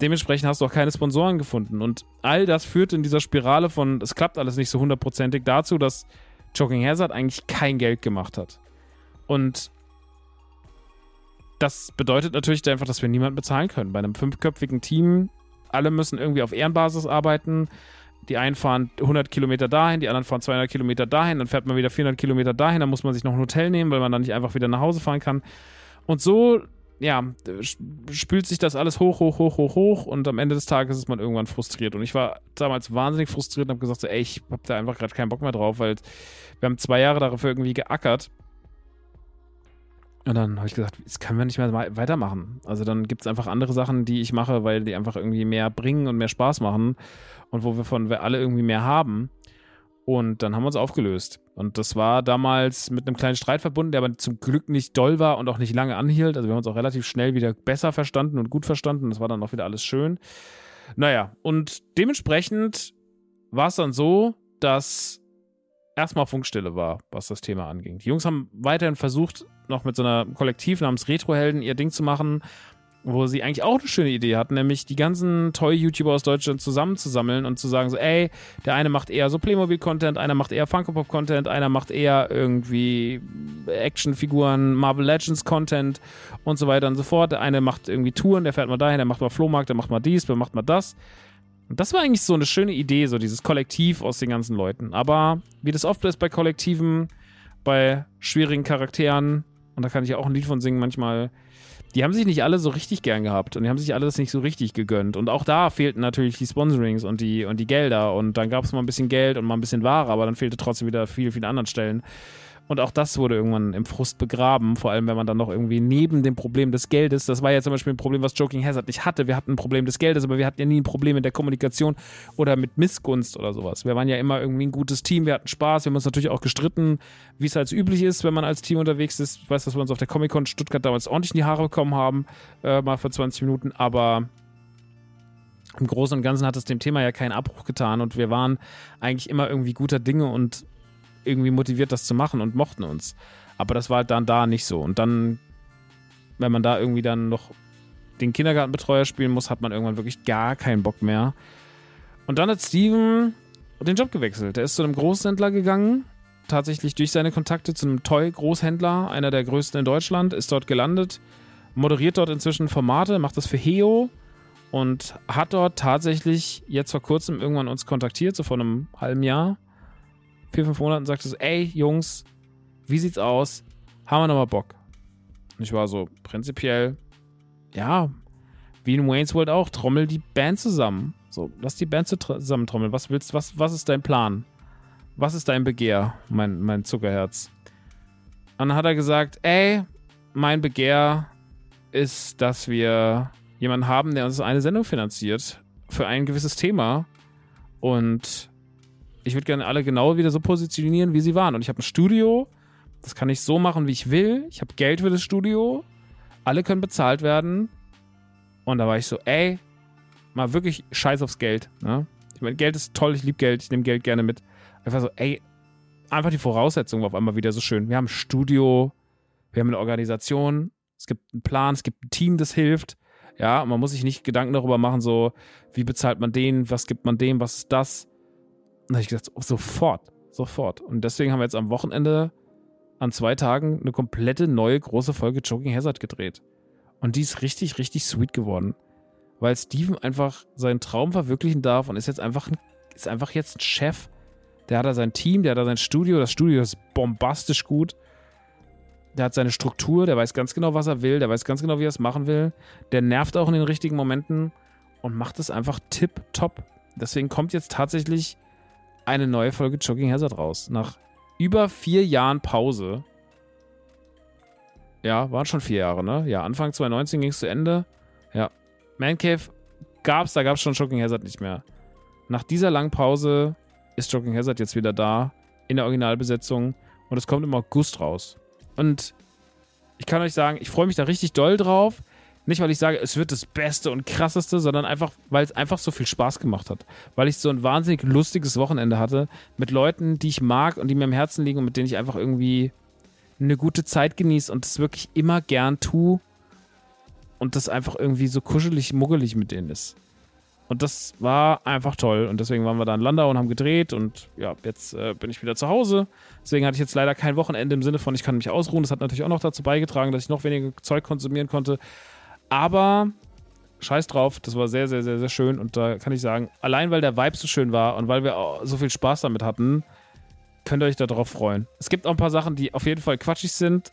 dementsprechend hast du auch keine Sponsoren gefunden und all das führt in dieser Spirale von, es klappt alles nicht so hundertprozentig dazu, dass Joking Hazard eigentlich kein Geld gemacht hat. Und das bedeutet natürlich einfach, dass wir niemanden bezahlen können. Bei einem fünfköpfigen Team, alle müssen irgendwie auf Ehrenbasis arbeiten. Die einen fahren 100 Kilometer dahin, die anderen fahren 200 Kilometer dahin, dann fährt man wieder 400 Kilometer dahin, dann muss man sich noch ein Hotel nehmen, weil man dann nicht einfach wieder nach Hause fahren kann. Und so, ja, spült sich das alles hoch, hoch, hoch, hoch, hoch und am Ende des Tages ist man irgendwann frustriert. Und ich war damals wahnsinnig frustriert und habe gesagt, so, ey, ich habe da einfach gerade keinen Bock mehr drauf, weil wir haben zwei Jahre dafür irgendwie geackert. Und dann habe ich gesagt, das können wir nicht mehr weitermachen. Also dann gibt es einfach andere Sachen, die ich mache, weil die einfach irgendwie mehr bringen und mehr Spaß machen und wo wir von wir alle irgendwie mehr haben. Und dann haben wir uns aufgelöst. Und das war damals mit einem kleinen Streit verbunden, der aber zum Glück nicht doll war und auch nicht lange anhielt. Also wir haben uns auch relativ schnell wieder besser verstanden und gut verstanden. Das war dann auch wieder alles schön. Naja, und dementsprechend war es dann so, dass erstmal Funkstille war, was das Thema anging. Die Jungs haben weiterhin versucht, noch mit so einer Kollektiv namens Retrohelden ihr Ding zu machen, wo sie eigentlich auch eine schöne Idee hatten, nämlich die ganzen Toy-YouTuber aus Deutschland zusammenzusammeln und zu sagen so, ey, der eine macht eher so Playmobil-Content, einer macht eher Funko-Pop-Content, einer macht eher irgendwie Actionfiguren, Marvel Legends-Content und so weiter und so fort. Der eine macht irgendwie Touren, der fährt mal dahin, der macht mal Flohmarkt, der macht mal dies, der macht mal das. Und das war eigentlich so eine schöne Idee, so dieses Kollektiv aus den ganzen Leuten. Aber wie das oft ist bei Kollektiven, bei schwierigen Charakteren, und da kann ich ja auch ein Lied von singen manchmal, die haben sich nicht alle so richtig gern gehabt und die haben sich alles nicht so richtig gegönnt. Und auch da fehlten natürlich die Sponsorings und die, und die Gelder. Und dann gab es mal ein bisschen Geld und mal ein bisschen Ware, aber dann fehlte trotzdem wieder viel, vielen anderen Stellen. Und auch das wurde irgendwann im Frust begraben, vor allem wenn man dann noch irgendwie neben dem Problem des Geldes, das war ja zum Beispiel ein Problem, was Joking Hazard nicht hatte. Wir hatten ein Problem des Geldes, aber wir hatten ja nie ein Problem mit der Kommunikation oder mit Missgunst oder sowas. Wir waren ja immer irgendwie ein gutes Team, wir hatten Spaß, wir haben uns natürlich auch gestritten, wie es halt üblich ist, wenn man als Team unterwegs ist. Ich weiß, dass wir uns auf der Comic-Con Stuttgart damals ordentlich in die Haare bekommen haben, äh, mal für 20 Minuten, aber im Großen und Ganzen hat es dem Thema ja keinen Abbruch getan und wir waren eigentlich immer irgendwie guter Dinge und irgendwie motiviert, das zu machen und mochten uns. Aber das war halt dann da nicht so. Und dann, wenn man da irgendwie dann noch den Kindergartenbetreuer spielen muss, hat man irgendwann wirklich gar keinen Bock mehr. Und dann hat Steven den Job gewechselt. Er ist zu einem Großhändler gegangen, tatsächlich durch seine Kontakte zu einem Toy-Großhändler, einer der größten in Deutschland, ist dort gelandet, moderiert dort inzwischen Formate, macht das für Heo und hat dort tatsächlich jetzt vor kurzem irgendwann uns kontaktiert, so vor einem halben Jahr, vier, fünf Monaten, sagte so, ey, Jungs, wie sieht's aus? Haben wir nochmal Bock? Und ich war so, prinzipiell, ja, wie in Wayne's World auch, trommel die Band zusammen. So, lass die Band zusammen trommeln. Was willst, was, was ist dein Plan? Was ist dein Begehr, mein, mein Zuckerherz? Und dann hat er gesagt, ey, mein Begehr ist, dass wir jemanden haben, der uns eine Sendung finanziert für ein gewisses Thema. Und ich würde gerne alle genau wieder so positionieren, wie sie waren. Und ich habe ein Studio, das kann ich so machen, wie ich will. Ich habe Geld für das Studio. Alle können bezahlt werden. Und da war ich so, ey, mal wirklich scheiß aufs Geld. Ne? Ich meine, Geld ist toll, ich liebe Geld, ich nehme Geld gerne mit. Einfach so, ey, einfach die Voraussetzungen war auf einmal wieder so schön. Wir haben ein Studio, wir haben eine Organisation, es gibt einen Plan, es gibt ein Team, das hilft. Ja, man muss sich nicht Gedanken darüber machen, so, wie bezahlt man den, was gibt man dem, was ist das. Und da habe ich gesagt, sofort, sofort. Und deswegen haben wir jetzt am Wochenende an zwei Tagen eine komplette neue große Folge Joking Hazard gedreht. Und die ist richtig, richtig sweet geworden. Weil Steven einfach seinen Traum verwirklichen darf und ist jetzt einfach, ein, ist einfach jetzt ein Chef. Der hat da sein Team, der hat da sein Studio. Das Studio ist bombastisch gut. Der hat seine Struktur, der weiß ganz genau, was er will, der weiß ganz genau, wie er es machen will. Der nervt auch in den richtigen Momenten und macht es einfach tipptopp. Deswegen kommt jetzt tatsächlich eine neue Folge Jogging Hazard raus. Nach über vier Jahren Pause. Ja, waren schon vier Jahre, ne? Ja, Anfang 2019 ging es zu Ende. Ja. Man Cave gab's, da gab's schon Jogging Hazard nicht mehr. Nach dieser langen Pause ist Jogging Hazard jetzt wieder da. In der Originalbesetzung. Und es kommt im August raus. Und ich kann euch sagen, ich freue mich da richtig doll drauf. Nicht, weil ich sage, es wird das Beste und Krasseste, sondern einfach, weil es einfach so viel Spaß gemacht hat. Weil ich so ein wahnsinnig lustiges Wochenende hatte mit Leuten, die ich mag und die mir im Herzen liegen und mit denen ich einfach irgendwie eine gute Zeit genieße und das wirklich immer gern tue und das einfach irgendwie so kuschelig, muggelig mit denen ist. Und das war einfach toll. Und deswegen waren wir da in Landau und haben gedreht. Und ja, jetzt äh, bin ich wieder zu Hause. Deswegen hatte ich jetzt leider kein Wochenende im Sinne von, ich kann mich ausruhen. Das hat natürlich auch noch dazu beigetragen, dass ich noch weniger Zeug konsumieren konnte. Aber scheiß drauf, das war sehr, sehr, sehr, sehr schön. Und da kann ich sagen, allein weil der Vibe so schön war und weil wir so viel Spaß damit hatten, könnt ihr euch darauf freuen. Es gibt auch ein paar Sachen, die auf jeden Fall quatschig sind,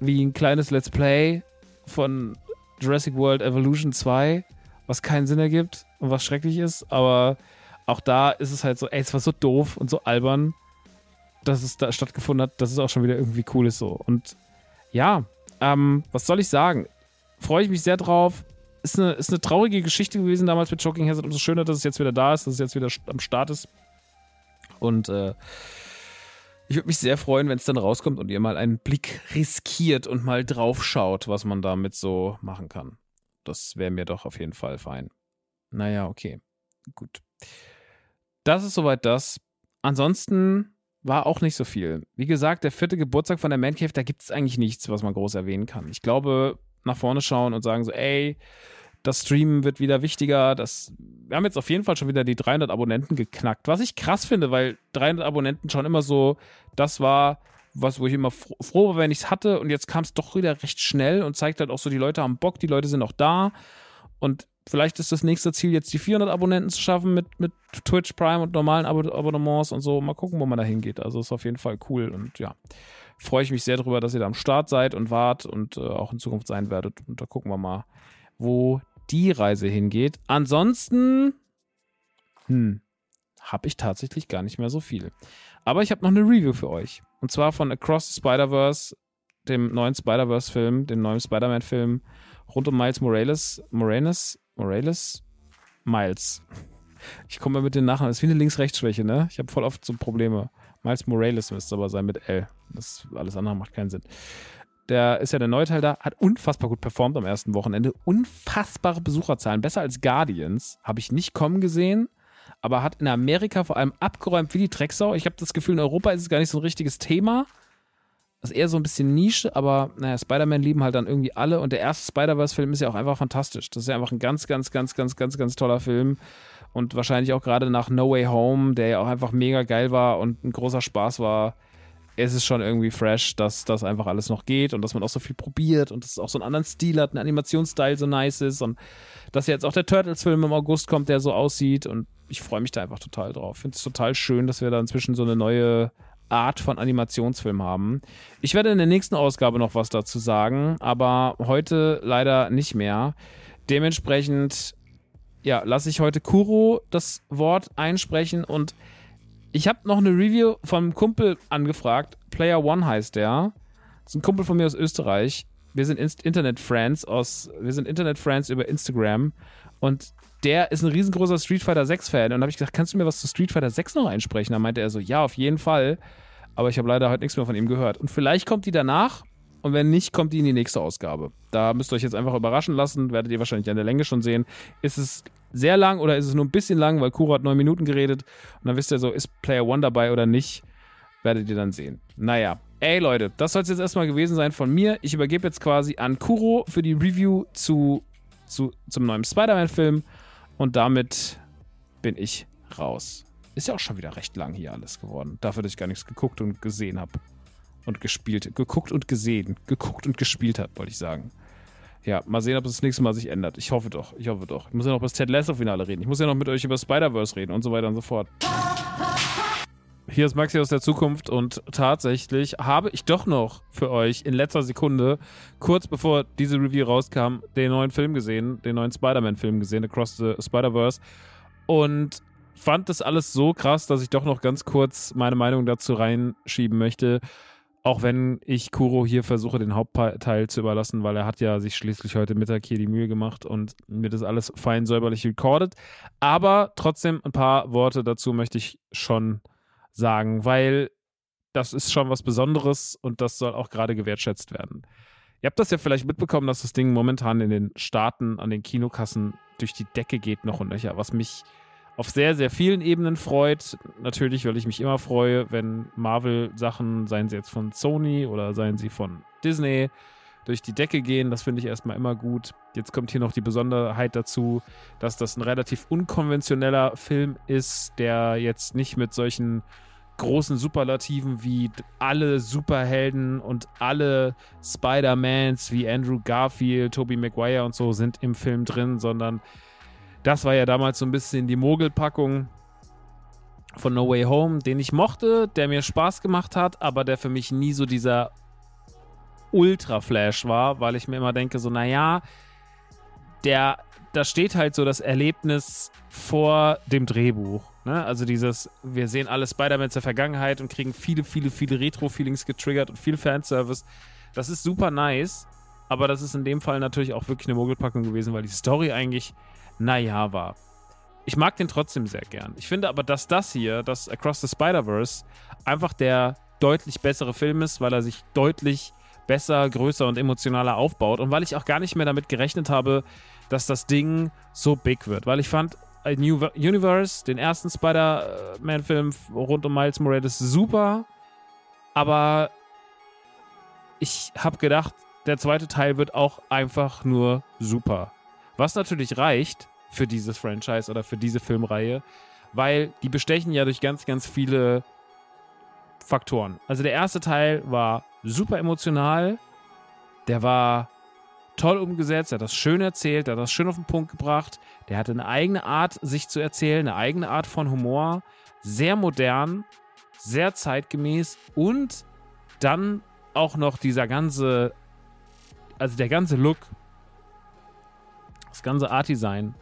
wie ein kleines Let's Play von Jurassic World Evolution 2, was keinen Sinn ergibt und was schrecklich ist, aber auch da ist es halt so, ey, es war so doof und so albern, dass es da stattgefunden hat, dass es auch schon wieder irgendwie cool ist so. Und ja, ähm, was soll ich sagen? Freue ich mich sehr drauf. Ist eine, ist eine traurige Geschichte gewesen damals mit Joking Hazard. Umso schöner, dass es jetzt wieder da ist, dass es jetzt wieder am Start ist. Und äh, ich würde mich sehr freuen, wenn es dann rauskommt und ihr mal einen Blick riskiert und mal drauf schaut, was man damit so machen kann. Das wäre mir doch auf jeden Fall fein. Naja, okay. Gut. Das ist soweit das. Ansonsten war auch nicht so viel. Wie gesagt, der vierte Geburtstag von der Man Cave, da gibt es eigentlich nichts, was man groß erwähnen kann. Ich glaube, nach vorne schauen und sagen so, ey, das Streamen wird wieder wichtiger. Das, wir haben jetzt auf jeden Fall schon wieder die 300 Abonnenten geknackt. Was ich krass finde, weil 300 Abonnenten schon immer so, das war was, wo ich immer froh war, wenn ich es hatte. Und jetzt kam es doch wieder recht schnell und zeigt halt auch so, die Leute haben Bock, die Leute sind auch da. Und vielleicht ist das nächste Ziel jetzt die 400 Abonnenten zu schaffen mit, mit Twitch Prime und normalen Ab Abonnements und so. Mal gucken, wo man da hingeht. Also ist auf jeden Fall cool und ja, freue ich mich sehr darüber, dass ihr da am Start seid und wart und äh, auch in Zukunft sein werdet. Und da gucken wir mal, wo die Reise hingeht. Ansonsten, hm, habe ich tatsächlich gar nicht mehr so viel. Aber ich habe noch eine Review für euch. Und zwar von Across the Spider-Verse, dem neuen Spider-Verse-Film, dem neuen Spider-Man-Film rund um Miles Morales. Morales? Morales? Miles. Ich komme mit den Nachnamen. Das ist wie eine Links-Rechts-Schwäche, ne? Ich habe voll oft so Probleme. Miles Morales müsste aber sein mit L. Das alles andere macht keinen Sinn. Der ist ja der neue Teil da, hat unfassbar gut performt am ersten Wochenende. Unfassbare Besucherzahlen, besser als Guardians. Habe ich nicht kommen gesehen, aber hat in Amerika vor allem abgeräumt wie die Drecksau. Ich habe das Gefühl, in Europa ist es gar nicht so ein richtiges Thema. Das ist eher so ein bisschen Nische, aber naja, Spider-Man lieben halt dann irgendwie alle. Und der erste Spider-Verse-Film ist ja auch einfach fantastisch. Das ist ja einfach ein ganz, ganz, ganz, ganz, ganz, ganz toller Film. Und wahrscheinlich auch gerade nach No Way Home, der ja auch einfach mega geil war und ein großer Spaß war, es ist schon irgendwie fresh, dass das einfach alles noch geht und dass man auch so viel probiert und dass es auch so einen anderen Stil hat, einen Animationsstil so nice ist und dass jetzt auch der Turtles-Film im August kommt, der so aussieht und ich freue mich da einfach total drauf. Finde es total schön, dass wir da inzwischen so eine neue Art von Animationsfilm haben. Ich werde in der nächsten Ausgabe noch was dazu sagen, aber heute leider nicht mehr. Dementsprechend, ja, lasse ich heute Kuro das Wort einsprechen und ich habe noch eine Review vom Kumpel angefragt. Player One heißt der. Das ist ein Kumpel von mir aus Österreich. Wir sind Internet-Friends aus, wir sind Internet-Friends über Instagram. Und der ist ein riesengroßer Street Fighter 6 Fan. Und habe ich gesagt, kannst du mir was zu Street Fighter 6 noch einsprechen? Da meinte er so, ja, auf jeden Fall. Aber ich habe leider heute nichts mehr von ihm gehört. Und vielleicht kommt die danach. Und wenn nicht, kommt die in die nächste Ausgabe. Da müsst ihr euch jetzt einfach überraschen lassen. Werdet ihr wahrscheinlich an der Länge schon sehen. Ist es sehr lang oder ist es nur ein bisschen lang, weil Kuro hat neun Minuten geredet und dann wisst ihr so, ist Player One dabei oder nicht, werdet ihr dann sehen. Naja, ey Leute, das soll es jetzt erstmal gewesen sein von mir. Ich übergebe jetzt quasi an Kuro für die Review zu, zu, zum neuen Spider-Man-Film und damit bin ich raus. Ist ja auch schon wieder recht lang hier alles geworden. Dafür, dass ich gar nichts geguckt und gesehen habe. Und gespielt. Geguckt und gesehen. Geguckt und gespielt habe, wollte ich sagen. Ja, mal sehen, ob es das nächste Mal sich ändert. Ich hoffe doch. Ich hoffe doch. Ich muss ja noch über das Ted Lasso-Finale reden. Ich muss ja noch mit euch über Spider-Verse reden und so weiter und so fort. Hier ist Maxi aus der Zukunft und tatsächlich habe ich doch noch für euch in letzter Sekunde, kurz bevor diese Review rauskam, den neuen Film gesehen, den neuen Spider-Man-Film gesehen, Across the Spider-Verse. Und fand das alles so krass, dass ich doch noch ganz kurz meine Meinung dazu reinschieben möchte. Auch wenn ich Kuro hier versuche, den Hauptteil zu überlassen, weil er hat ja sich schließlich heute Mittag hier die Mühe gemacht und mir das alles fein säuberlich recorded. Aber trotzdem ein paar Worte dazu möchte ich schon sagen, weil das ist schon was Besonderes und das soll auch gerade gewertschätzt werden. Ihr habt das ja vielleicht mitbekommen, dass das Ding momentan in den Staaten an den Kinokassen durch die Decke geht noch und nöcher, was mich auf sehr, sehr vielen Ebenen freut. Natürlich, weil ich mich immer freue, wenn Marvel-Sachen, seien sie jetzt von Sony oder seien sie von Disney, durch die Decke gehen. Das finde ich erstmal immer gut. Jetzt kommt hier noch die Besonderheit dazu, dass das ein relativ unkonventioneller Film ist, der jetzt nicht mit solchen großen Superlativen wie alle Superhelden und alle Spider-Mans wie Andrew Garfield, Tobey Maguire und so sind im Film drin, sondern das war ja damals so ein bisschen die Mogelpackung von No Way Home, den ich mochte, der mir Spaß gemacht hat, aber der für mich nie so dieser Ultra-Flash war, weil ich mir immer denke, so, naja, der, da steht halt so das Erlebnis vor dem Drehbuch. Ne? Also dieses, wir sehen alle Spider-Mans der Vergangenheit und kriegen viele, viele, viele Retro-Feelings getriggert und viel Fanservice. Das ist super nice, aber das ist in dem Fall natürlich auch wirklich eine Mogelpackung gewesen, weil die Story eigentlich naja war. Ich mag den trotzdem sehr gern. Ich finde aber, dass das hier, das Across the Spider-Verse, einfach der deutlich bessere Film ist, weil er sich deutlich besser, größer und emotionaler aufbaut und weil ich auch gar nicht mehr damit gerechnet habe, dass das Ding so big wird. Weil ich fand, A New Universe, den ersten Spider-Man-Film rund um Miles Morales, super. Aber ich habe gedacht, der zweite Teil wird auch einfach nur super. Was natürlich reicht für dieses Franchise oder für diese Filmreihe, weil die bestechen ja durch ganz, ganz viele Faktoren. Also der erste Teil war super emotional, der war toll umgesetzt, er hat das schön erzählt, er hat das schön auf den Punkt gebracht, der hatte eine eigene Art, sich zu erzählen, eine eigene Art von Humor, sehr modern, sehr zeitgemäß und dann auch noch dieser ganze, also der ganze Look, das ganze Art-Design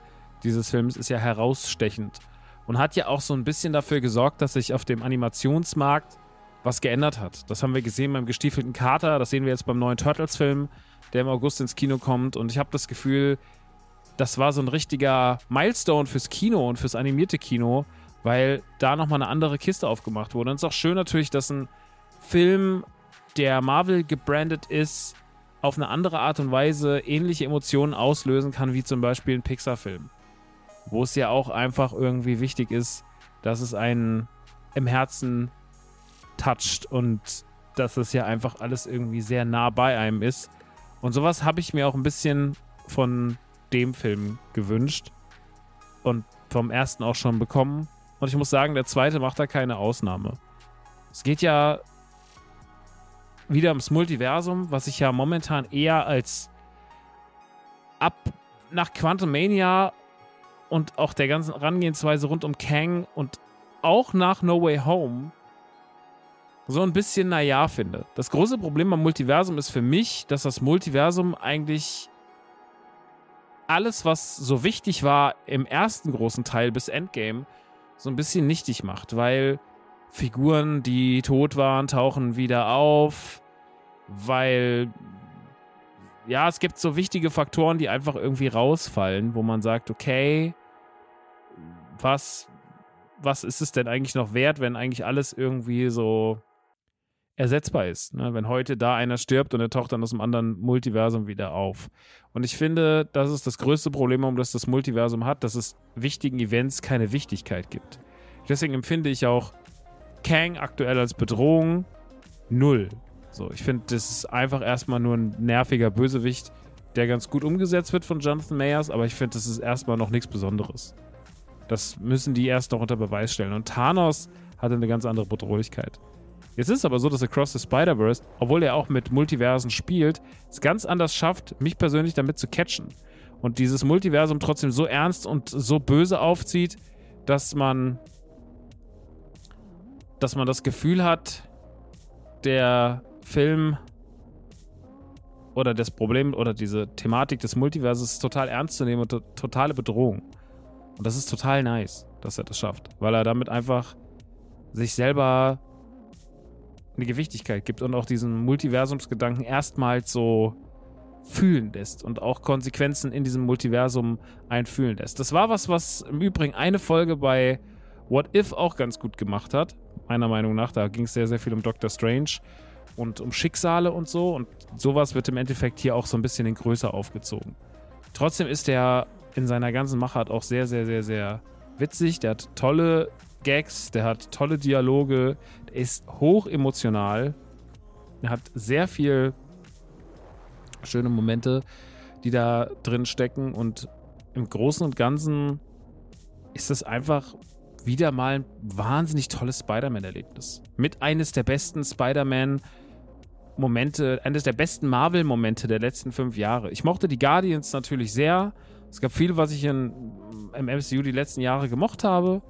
dieses Films ist ja herausstechend und hat ja auch so ein bisschen dafür gesorgt, dass sich auf dem Animationsmarkt was geändert hat. Das haben wir gesehen beim gestiefelten Kater, das sehen wir jetzt beim neuen Turtles-Film, der im August ins Kino kommt und ich habe das Gefühl, das war so ein richtiger Milestone fürs Kino und fürs animierte Kino, weil da nochmal eine andere Kiste aufgemacht wurde. Und es ist auch schön natürlich, dass ein Film, der Marvel gebrandet ist, auf eine andere Art und Weise ähnliche Emotionen auslösen kann, wie zum Beispiel ein Pixar-Film. Wo es ja auch einfach irgendwie wichtig ist, dass es einen im Herzen toucht und dass es ja einfach alles irgendwie sehr nah bei einem ist. Und sowas habe ich mir auch ein bisschen von dem Film gewünscht und vom ersten auch schon bekommen. Und ich muss sagen, der zweite macht da keine Ausnahme. Es geht ja wieder ums Multiversum, was ich ja momentan eher als ab nach Quantum Mania und auch der ganzen Herangehensweise rund um Kang und auch nach No Way Home so ein bisschen naja finde. Das große Problem am Multiversum ist für mich, dass das Multiversum eigentlich alles, was so wichtig war im ersten großen Teil bis Endgame, so ein bisschen nichtig macht, weil Figuren, die tot waren, tauchen wieder auf, weil ja, es gibt so wichtige Faktoren, die einfach irgendwie rausfallen, wo man sagt, okay, was, was ist es denn eigentlich noch wert, wenn eigentlich alles irgendwie so ersetzbar ist. Ne? Wenn heute da einer stirbt und er taucht dann aus einem anderen Multiversum wieder auf. Und ich finde, das ist das größte Problem, um das das Multiversum hat, dass es wichtigen Events keine Wichtigkeit gibt. Deswegen empfinde ich auch Kang aktuell als Bedrohung null. So, ich finde, das ist einfach erstmal nur ein nerviger Bösewicht, der ganz gut umgesetzt wird von Jonathan Mayers, aber ich finde, das ist erstmal noch nichts Besonderes. Das müssen die erst noch unter Beweis stellen. Und Thanos hatte eine ganz andere Bedrohlichkeit. Jetzt ist es aber so, dass Across the Spider-Verse, obwohl er auch mit Multiversen spielt, es ganz anders schafft, mich persönlich damit zu catchen. Und dieses Multiversum trotzdem so ernst und so böse aufzieht, dass man, dass man das Gefühl hat, der Film oder das Problem oder diese Thematik des Multiverses ist total ernst zu nehmen und totale Bedrohung. Und das ist total nice, dass er das schafft, weil er damit einfach sich selber eine Gewichtigkeit gibt und auch diesen Multiversumsgedanken erstmals so fühlen lässt und auch Konsequenzen in diesem Multiversum einfühlen lässt. Das war was, was im Übrigen eine Folge bei What If auch ganz gut gemacht hat, meiner Meinung nach. Da ging es sehr, sehr viel um Doctor Strange und um Schicksale und so. Und sowas wird im Endeffekt hier auch so ein bisschen in Größe aufgezogen. Trotzdem ist der in seiner ganzen Machart auch sehr, sehr, sehr, sehr witzig. Der hat tolle Gags, der hat tolle Dialoge, der ist hoch emotional. Er hat sehr viel schöne Momente, die da drin stecken und im Großen und Ganzen ist es einfach wieder mal ein wahnsinnig tolles Spider-Man-Erlebnis. Mit eines der besten Spider-Man-Momente, eines der besten Marvel-Momente der letzten fünf Jahre. Ich mochte die Guardians natürlich sehr. Es gab viel, was ich in, im MCU die letzten Jahre gemocht habe.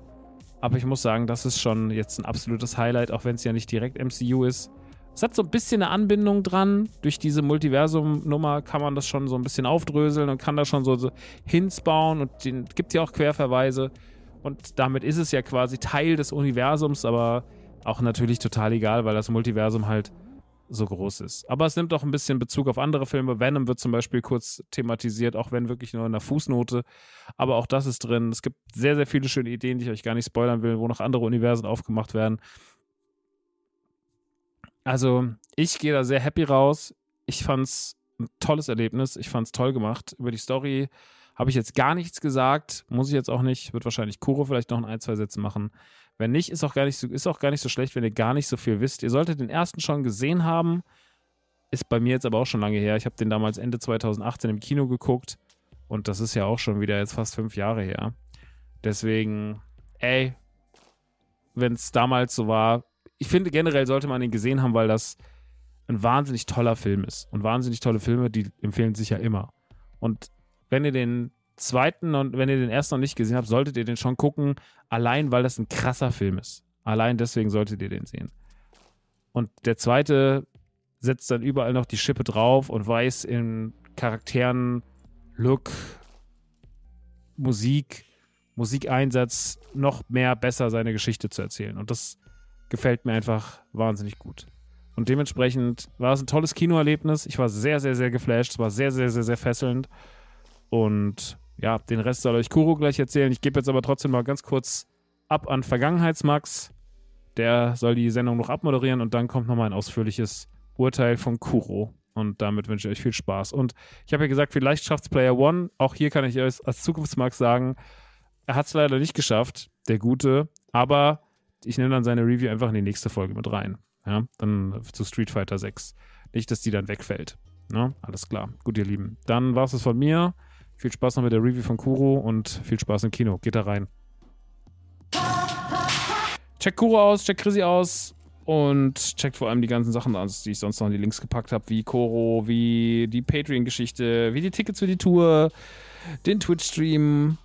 Aber ich muss sagen, das ist schon jetzt ein absolutes Highlight, auch wenn es ja nicht direkt MCU ist. Es hat so ein bisschen eine Anbindung dran. Durch diese Multiversum-Nummer kann man das schon so ein bisschen aufdröseln und kann da schon so, so Hints bauen und den gibt ja auch Querverweise. Und damit ist es ja quasi Teil des Universums, aber auch natürlich total egal, weil das Multiversum halt so groß ist. Aber es nimmt auch ein bisschen Bezug auf andere Filme. Venom wird zum Beispiel kurz thematisiert, auch wenn wirklich nur in der Fußnote. Aber auch das ist drin. Es gibt sehr, sehr viele schöne Ideen, die ich euch gar nicht spoilern will, wo noch andere Universen aufgemacht werden. Also, ich gehe da sehr happy raus. Ich fand's ein tolles Erlebnis. Ich fand's toll gemacht. Über die Story Habe ich jetzt gar nichts gesagt, muss ich jetzt auch nicht. Wird wahrscheinlich Kuro vielleicht noch in ein, zwei Sätzen machen. Wenn nicht, ist auch gar nicht so, ist auch gar nicht so schlecht, wenn ihr gar nicht so viel wisst. Ihr solltet den ersten schon gesehen haben. Ist bei mir jetzt aber auch schon lange her. Ich habe den damals Ende 2018 im Kino geguckt. Und das ist ja auch schon wieder jetzt fast fünf Jahre her. Deswegen, ey, wenn es damals so war, ich finde generell sollte man ihn gesehen haben, weil das ein wahnsinnig toller Film ist. Und wahnsinnig tolle Filme, die empfehlen sich ja immer. Und wenn ihr den zweiten und wenn ihr den ersten noch nicht gesehen habt, solltet ihr den schon gucken, allein weil das ein krasser Film ist. Allein deswegen solltet ihr den sehen. Und der zweite setzt dann überall noch die Schippe drauf und weiß in Charakteren, Look, Musik, Musikeinsatz noch mehr besser seine Geschichte zu erzählen. Und das gefällt mir einfach wahnsinnig gut. Und dementsprechend war es ein tolles Kinoerlebnis. Ich war sehr, sehr, sehr geflasht. Es war sehr, sehr, sehr, sehr fesselnd. Und ja, den Rest soll euch Kuro gleich erzählen. Ich gebe jetzt aber trotzdem mal ganz kurz ab an Vergangenheitsmax. Der soll die Sendung noch abmoderieren und dann kommt nochmal ein ausführliches Urteil von Kuro. Und damit wünsche ich euch viel Spaß. Und ich habe ja gesagt, vielleicht schafft es Player One. Auch hier kann ich euch als Zukunftsmax sagen, er hat es leider nicht geschafft, der Gute. Aber ich nehme dann seine Review einfach in die nächste Folge mit rein. Ja, dann zu Street Fighter 6. Nicht, dass die dann wegfällt. Ja, alles klar. Gut, ihr Lieben. Dann war es von mir. Viel Spaß noch mit der Review von Kuro und viel Spaß im Kino. Geht da rein. Checkt Kuro aus, checkt Chrissy aus und checkt vor allem die ganzen Sachen aus, die ich sonst noch in die Links gepackt habe, wie Koro, wie die Patreon-Geschichte, wie die Tickets für die Tour, den Twitch-Stream,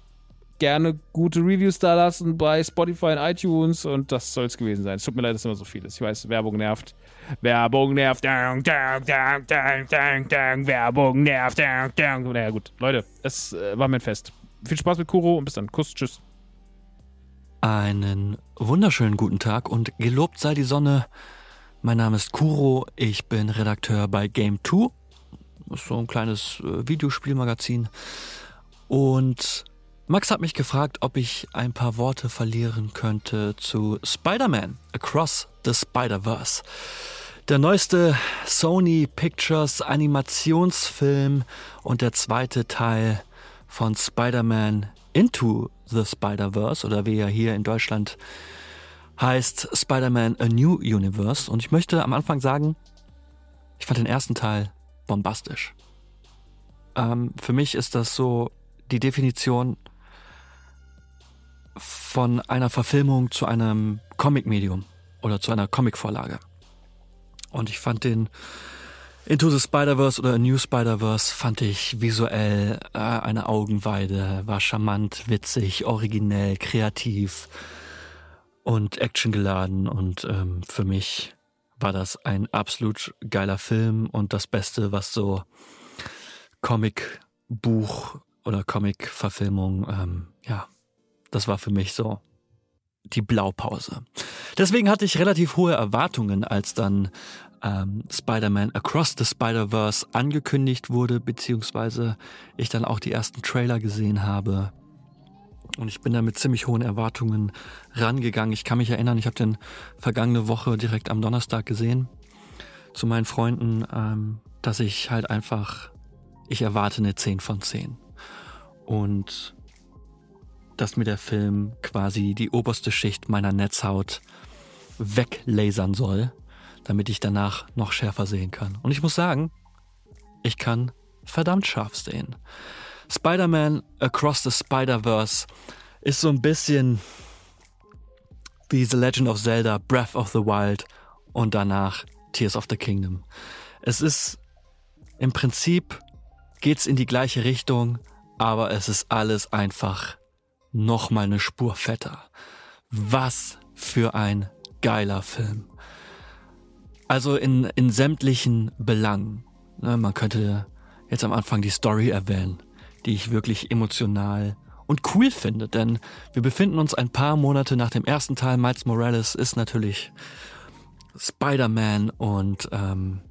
gerne gute Reviews da lassen bei Spotify und iTunes und das soll es gewesen sein. Es tut mir leid, dass immer so viel ist. Ich weiß, Werbung nervt. Werbung nervt. Dang, dang, dang, dang, dang, dang. Werbung nervt. Dang, dang. Naja, gut. Leute, es äh, war mir ein Fest. Viel Spaß mit Kuro und bis dann. Kuss, tschüss. Einen wunderschönen guten Tag und gelobt sei die Sonne. Mein Name ist Kuro, ich bin Redakteur bei Game 2. Das ist so ein kleines äh, Videospielmagazin. Und Max hat mich gefragt, ob ich ein paar Worte verlieren könnte zu Spider-Man Across the Spider-Verse. Der neueste Sony Pictures Animationsfilm und der zweite Teil von Spider-Man Into the Spider-Verse oder wie er hier in Deutschland heißt Spider-Man A New Universe. Und ich möchte am Anfang sagen, ich fand den ersten Teil bombastisch. Ähm, für mich ist das so die Definition von einer Verfilmung zu einem Comic-Medium oder zu einer Comic-Vorlage. Und ich fand den Into the Spider-Verse oder A New Spider-Verse fand ich visuell äh, eine Augenweide, war charmant, witzig, originell, kreativ und actiongeladen und ähm, für mich war das ein absolut geiler Film und das Beste, was so Comic-Buch oder Comic-Verfilmung ähm, ja das war für mich so die Blaupause. Deswegen hatte ich relativ hohe Erwartungen, als dann ähm, Spider-Man Across the Spider-Verse angekündigt wurde, beziehungsweise ich dann auch die ersten Trailer gesehen habe. Und ich bin da mit ziemlich hohen Erwartungen rangegangen. Ich kann mich erinnern, ich habe den vergangene Woche direkt am Donnerstag gesehen zu meinen Freunden, ähm, dass ich halt einfach, ich erwarte eine 10 von 10. Und dass mir der Film quasi die oberste Schicht meiner Netzhaut weglasern soll, damit ich danach noch schärfer sehen kann. Und ich muss sagen, ich kann verdammt scharf sehen. Spider-Man Across the Spider-Verse ist so ein bisschen wie The Legend of Zelda, Breath of the Wild und danach Tears of the Kingdom. Es ist im Prinzip geht's in die gleiche Richtung, aber es ist alles einfach noch mal eine Spur fetter. Was für ein geiler Film. Also in, in sämtlichen Belangen. Ne, man könnte jetzt am Anfang die Story erwähnen, die ich wirklich emotional und cool finde, denn wir befinden uns ein paar Monate nach dem ersten Teil. Miles Morales ist natürlich Spider-Man und ähm,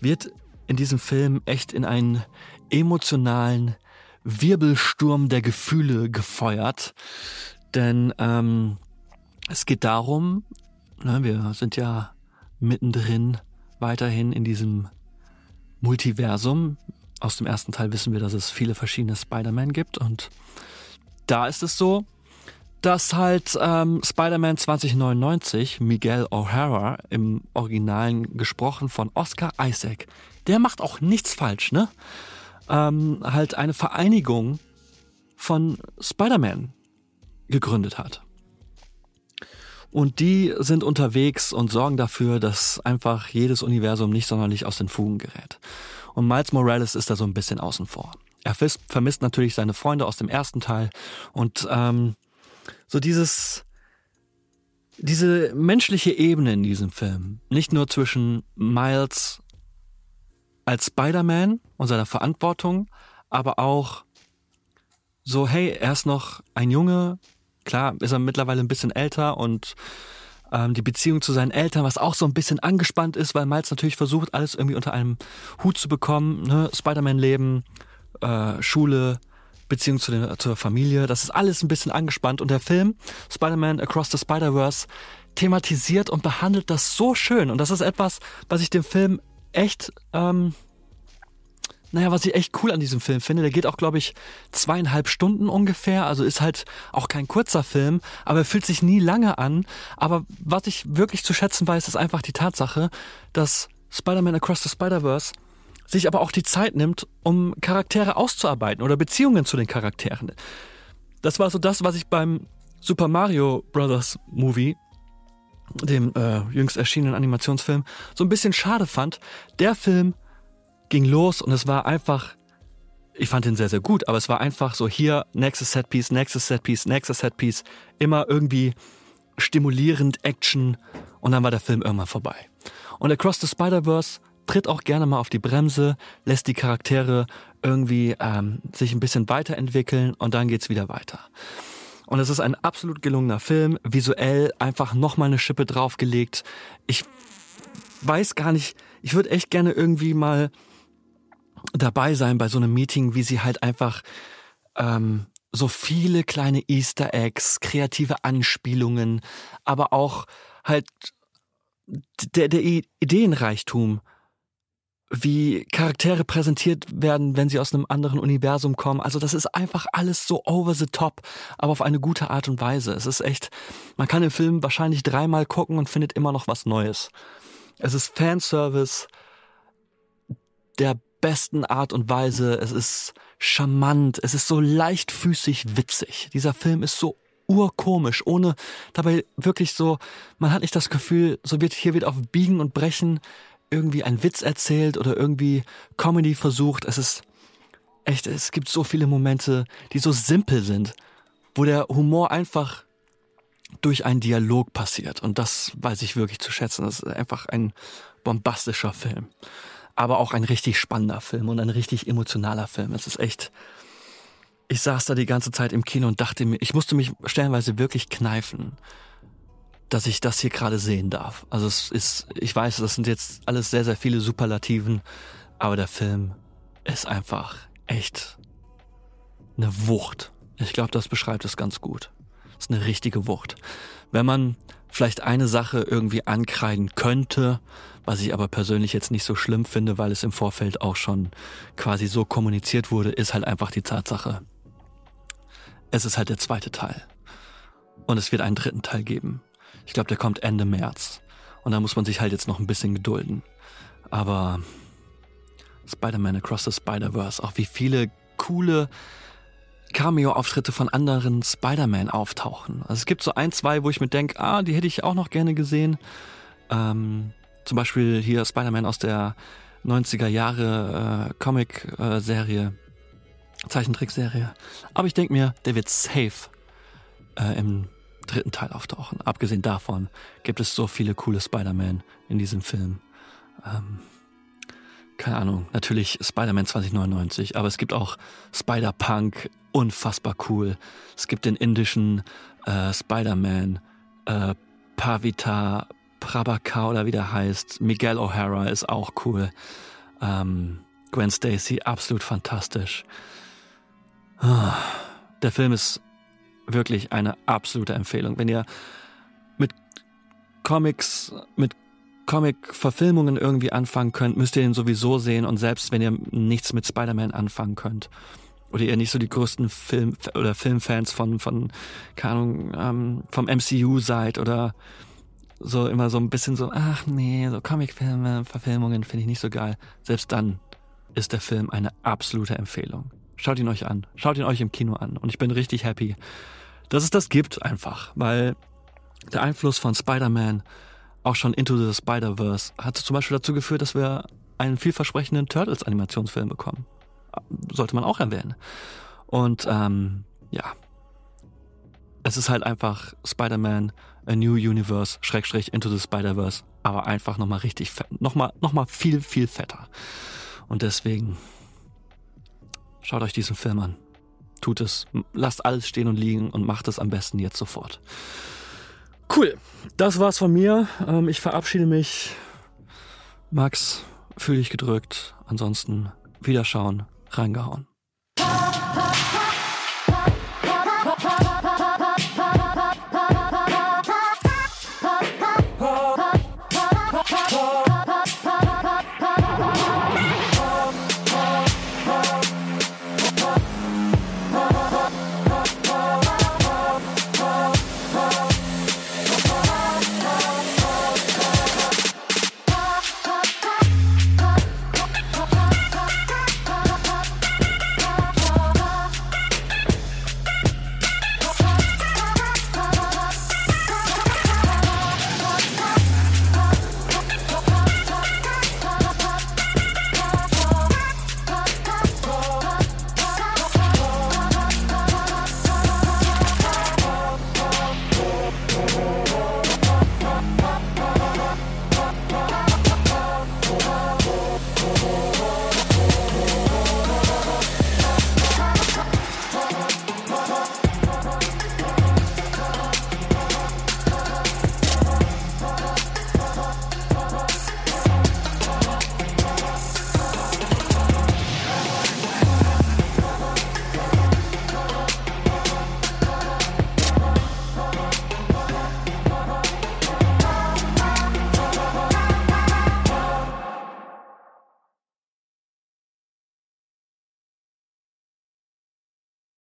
wird in diesem Film echt in einen emotionalen Wirbelsturm der Gefühle gefeuert. Denn ähm, es geht darum, ne, wir sind ja mittendrin weiterhin in diesem Multiversum aus dem ersten Teil wissen wir, dass es viele verschiedene Spider-Man gibt und da ist es so, dass halt ähm, Spider-Man 2099, Miguel O'Hara, im Originalen gesprochen von Oscar Isaac, der macht auch nichts falsch, ne? Ähm, halt eine Vereinigung von Spider-Man gegründet hat. Und die sind unterwegs und sorgen dafür, dass einfach jedes Universum nicht sonderlich aus den Fugen gerät. Und Miles Morales ist da so ein bisschen außen vor. Er vermisst natürlich seine Freunde aus dem ersten Teil und ähm, so dieses diese menschliche Ebene in diesem Film, nicht nur zwischen Miles als Spider-Man und seiner Verantwortung, aber auch so, hey, er ist noch ein Junge, klar ist er mittlerweile ein bisschen älter und ähm, die Beziehung zu seinen Eltern, was auch so ein bisschen angespannt ist, weil Miles natürlich versucht, alles irgendwie unter einem Hut zu bekommen, ne? Spider-Man-Leben, äh, Schule, Beziehung zu den, zur Familie, das ist alles ein bisschen angespannt. Und der Film Spider-Man Across the Spider-Verse thematisiert und behandelt das so schön. Und das ist etwas, was ich dem Film echt ähm, naja, was ich echt cool an diesem Film finde, der geht auch, glaube ich, zweieinhalb Stunden ungefähr. Also ist halt auch kein kurzer Film, aber er fühlt sich nie lange an. Aber was ich wirklich zu schätzen weiß, ist einfach die Tatsache, dass Spider-Man Across the Spider-Verse sich aber auch die Zeit nimmt, um Charaktere auszuarbeiten oder Beziehungen zu den Charakteren. Das war so das, was ich beim Super Mario Brothers Movie, dem äh, jüngst erschienenen Animationsfilm, so ein bisschen schade fand. Der Film ging los und es war einfach, ich fand ihn sehr, sehr gut, aber es war einfach so hier, nächstes Setpiece, nächstes Setpiece, nächstes Setpiece, immer irgendwie stimulierend, Action und dann war der Film irgendwann vorbei. Und Across the Spider-Verse tritt auch gerne mal auf die Bremse, lässt die Charaktere irgendwie ähm, sich ein bisschen weiterentwickeln und dann geht's wieder weiter. Und es ist ein absolut gelungener Film, visuell einfach nochmal eine Schippe draufgelegt. Ich weiß gar nicht, ich würde echt gerne irgendwie mal dabei sein bei so einem Meeting, wie sie halt einfach ähm, so viele kleine Easter Eggs, kreative Anspielungen, aber auch halt der, der Ideenreichtum, wie Charaktere präsentiert werden, wenn sie aus einem anderen Universum kommen. Also das ist einfach alles so over the top, aber auf eine gute Art und Weise. Es ist echt, man kann den Film wahrscheinlich dreimal gucken und findet immer noch was Neues. Es ist Fanservice der besten Art und Weise. Es ist charmant. Es ist so leichtfüßig witzig. Dieser Film ist so urkomisch, ohne dabei wirklich so, man hat nicht das Gefühl, so wird, hier wird auf Biegen und Brechen irgendwie ein Witz erzählt oder irgendwie Comedy versucht. Es ist echt, es gibt so viele Momente, die so simpel sind, wo der Humor einfach durch einen Dialog passiert. Und das weiß ich wirklich zu schätzen. Das ist einfach ein bombastischer Film aber auch ein richtig spannender Film und ein richtig emotionaler Film. Es ist echt, ich saß da die ganze Zeit im Kino und dachte mir, ich musste mich stellenweise wirklich kneifen, dass ich das hier gerade sehen darf. Also es ist, ich weiß, das sind jetzt alles sehr, sehr viele Superlativen, aber der Film ist einfach echt eine Wucht. Ich glaube, das beschreibt es ganz gut. Es ist eine richtige Wucht. Wenn man vielleicht eine Sache irgendwie ankreiden könnte, was ich aber persönlich jetzt nicht so schlimm finde, weil es im Vorfeld auch schon quasi so kommuniziert wurde, ist halt einfach die Tatsache. Es ist halt der zweite Teil. Und es wird einen dritten Teil geben. Ich glaube, der kommt Ende März. Und da muss man sich halt jetzt noch ein bisschen gedulden. Aber Spider-Man Across the Spider-Verse, auch wie viele coole Cameo-Auftritte von anderen Spider-Man auftauchen. Also es gibt so ein, zwei, wo ich mir denke, ah, die hätte ich auch noch gerne gesehen. Ähm, zum Beispiel hier Spider-Man aus der 90er Jahre äh, Comic-Serie, äh, Zeichentrickserie. Aber ich denke mir, der wird safe äh, im dritten Teil auftauchen. Abgesehen davon gibt es so viele coole Spider-Man in diesem Film. Ähm, keine Ahnung, natürlich Spider-Man 2099, aber es gibt auch Spider-Punk, unfassbar cool. Es gibt den indischen äh, Spider-Man, äh, Pavita Prabhakar oder wie der heißt. Miguel O'Hara ist auch cool. Ähm, Gwen Stacy, absolut fantastisch. Ah, der Film ist wirklich eine absolute Empfehlung. Wenn ihr mit Comics, mit Comic-Verfilmungen irgendwie anfangen könnt, müsst ihr ihn sowieso sehen. Und selbst wenn ihr nichts mit Spider-Man anfangen könnt, oder ihr nicht so die größten Film- oder Filmfans von, von, keine Ahnung, ähm, vom MCU seid oder so immer so ein bisschen so, ach nee, so Comicfilme, Verfilmungen finde ich nicht so geil. Selbst dann ist der Film eine absolute Empfehlung. Schaut ihn euch an. Schaut ihn euch im Kino an. Und ich bin richtig happy, dass es das gibt einfach, weil der Einfluss von Spider-Man auch schon Into the Spider-Verse hat zum Beispiel dazu geführt, dass wir einen vielversprechenden Turtles-Animationsfilm bekommen. Sollte man auch erwähnen. Und ähm, ja, es ist halt einfach Spider-Man, A New Universe, Schrägstrich Into the Spider-Verse, aber einfach nochmal richtig fett, nochmal, nochmal viel, viel fetter. Und deswegen schaut euch diesen Film an. Tut es, lasst alles stehen und liegen und macht es am besten jetzt sofort. Cool, das war's von mir. Ähm, ich verabschiede mich. Max, fühl dich gedrückt. Ansonsten Wiederschauen, reingehauen.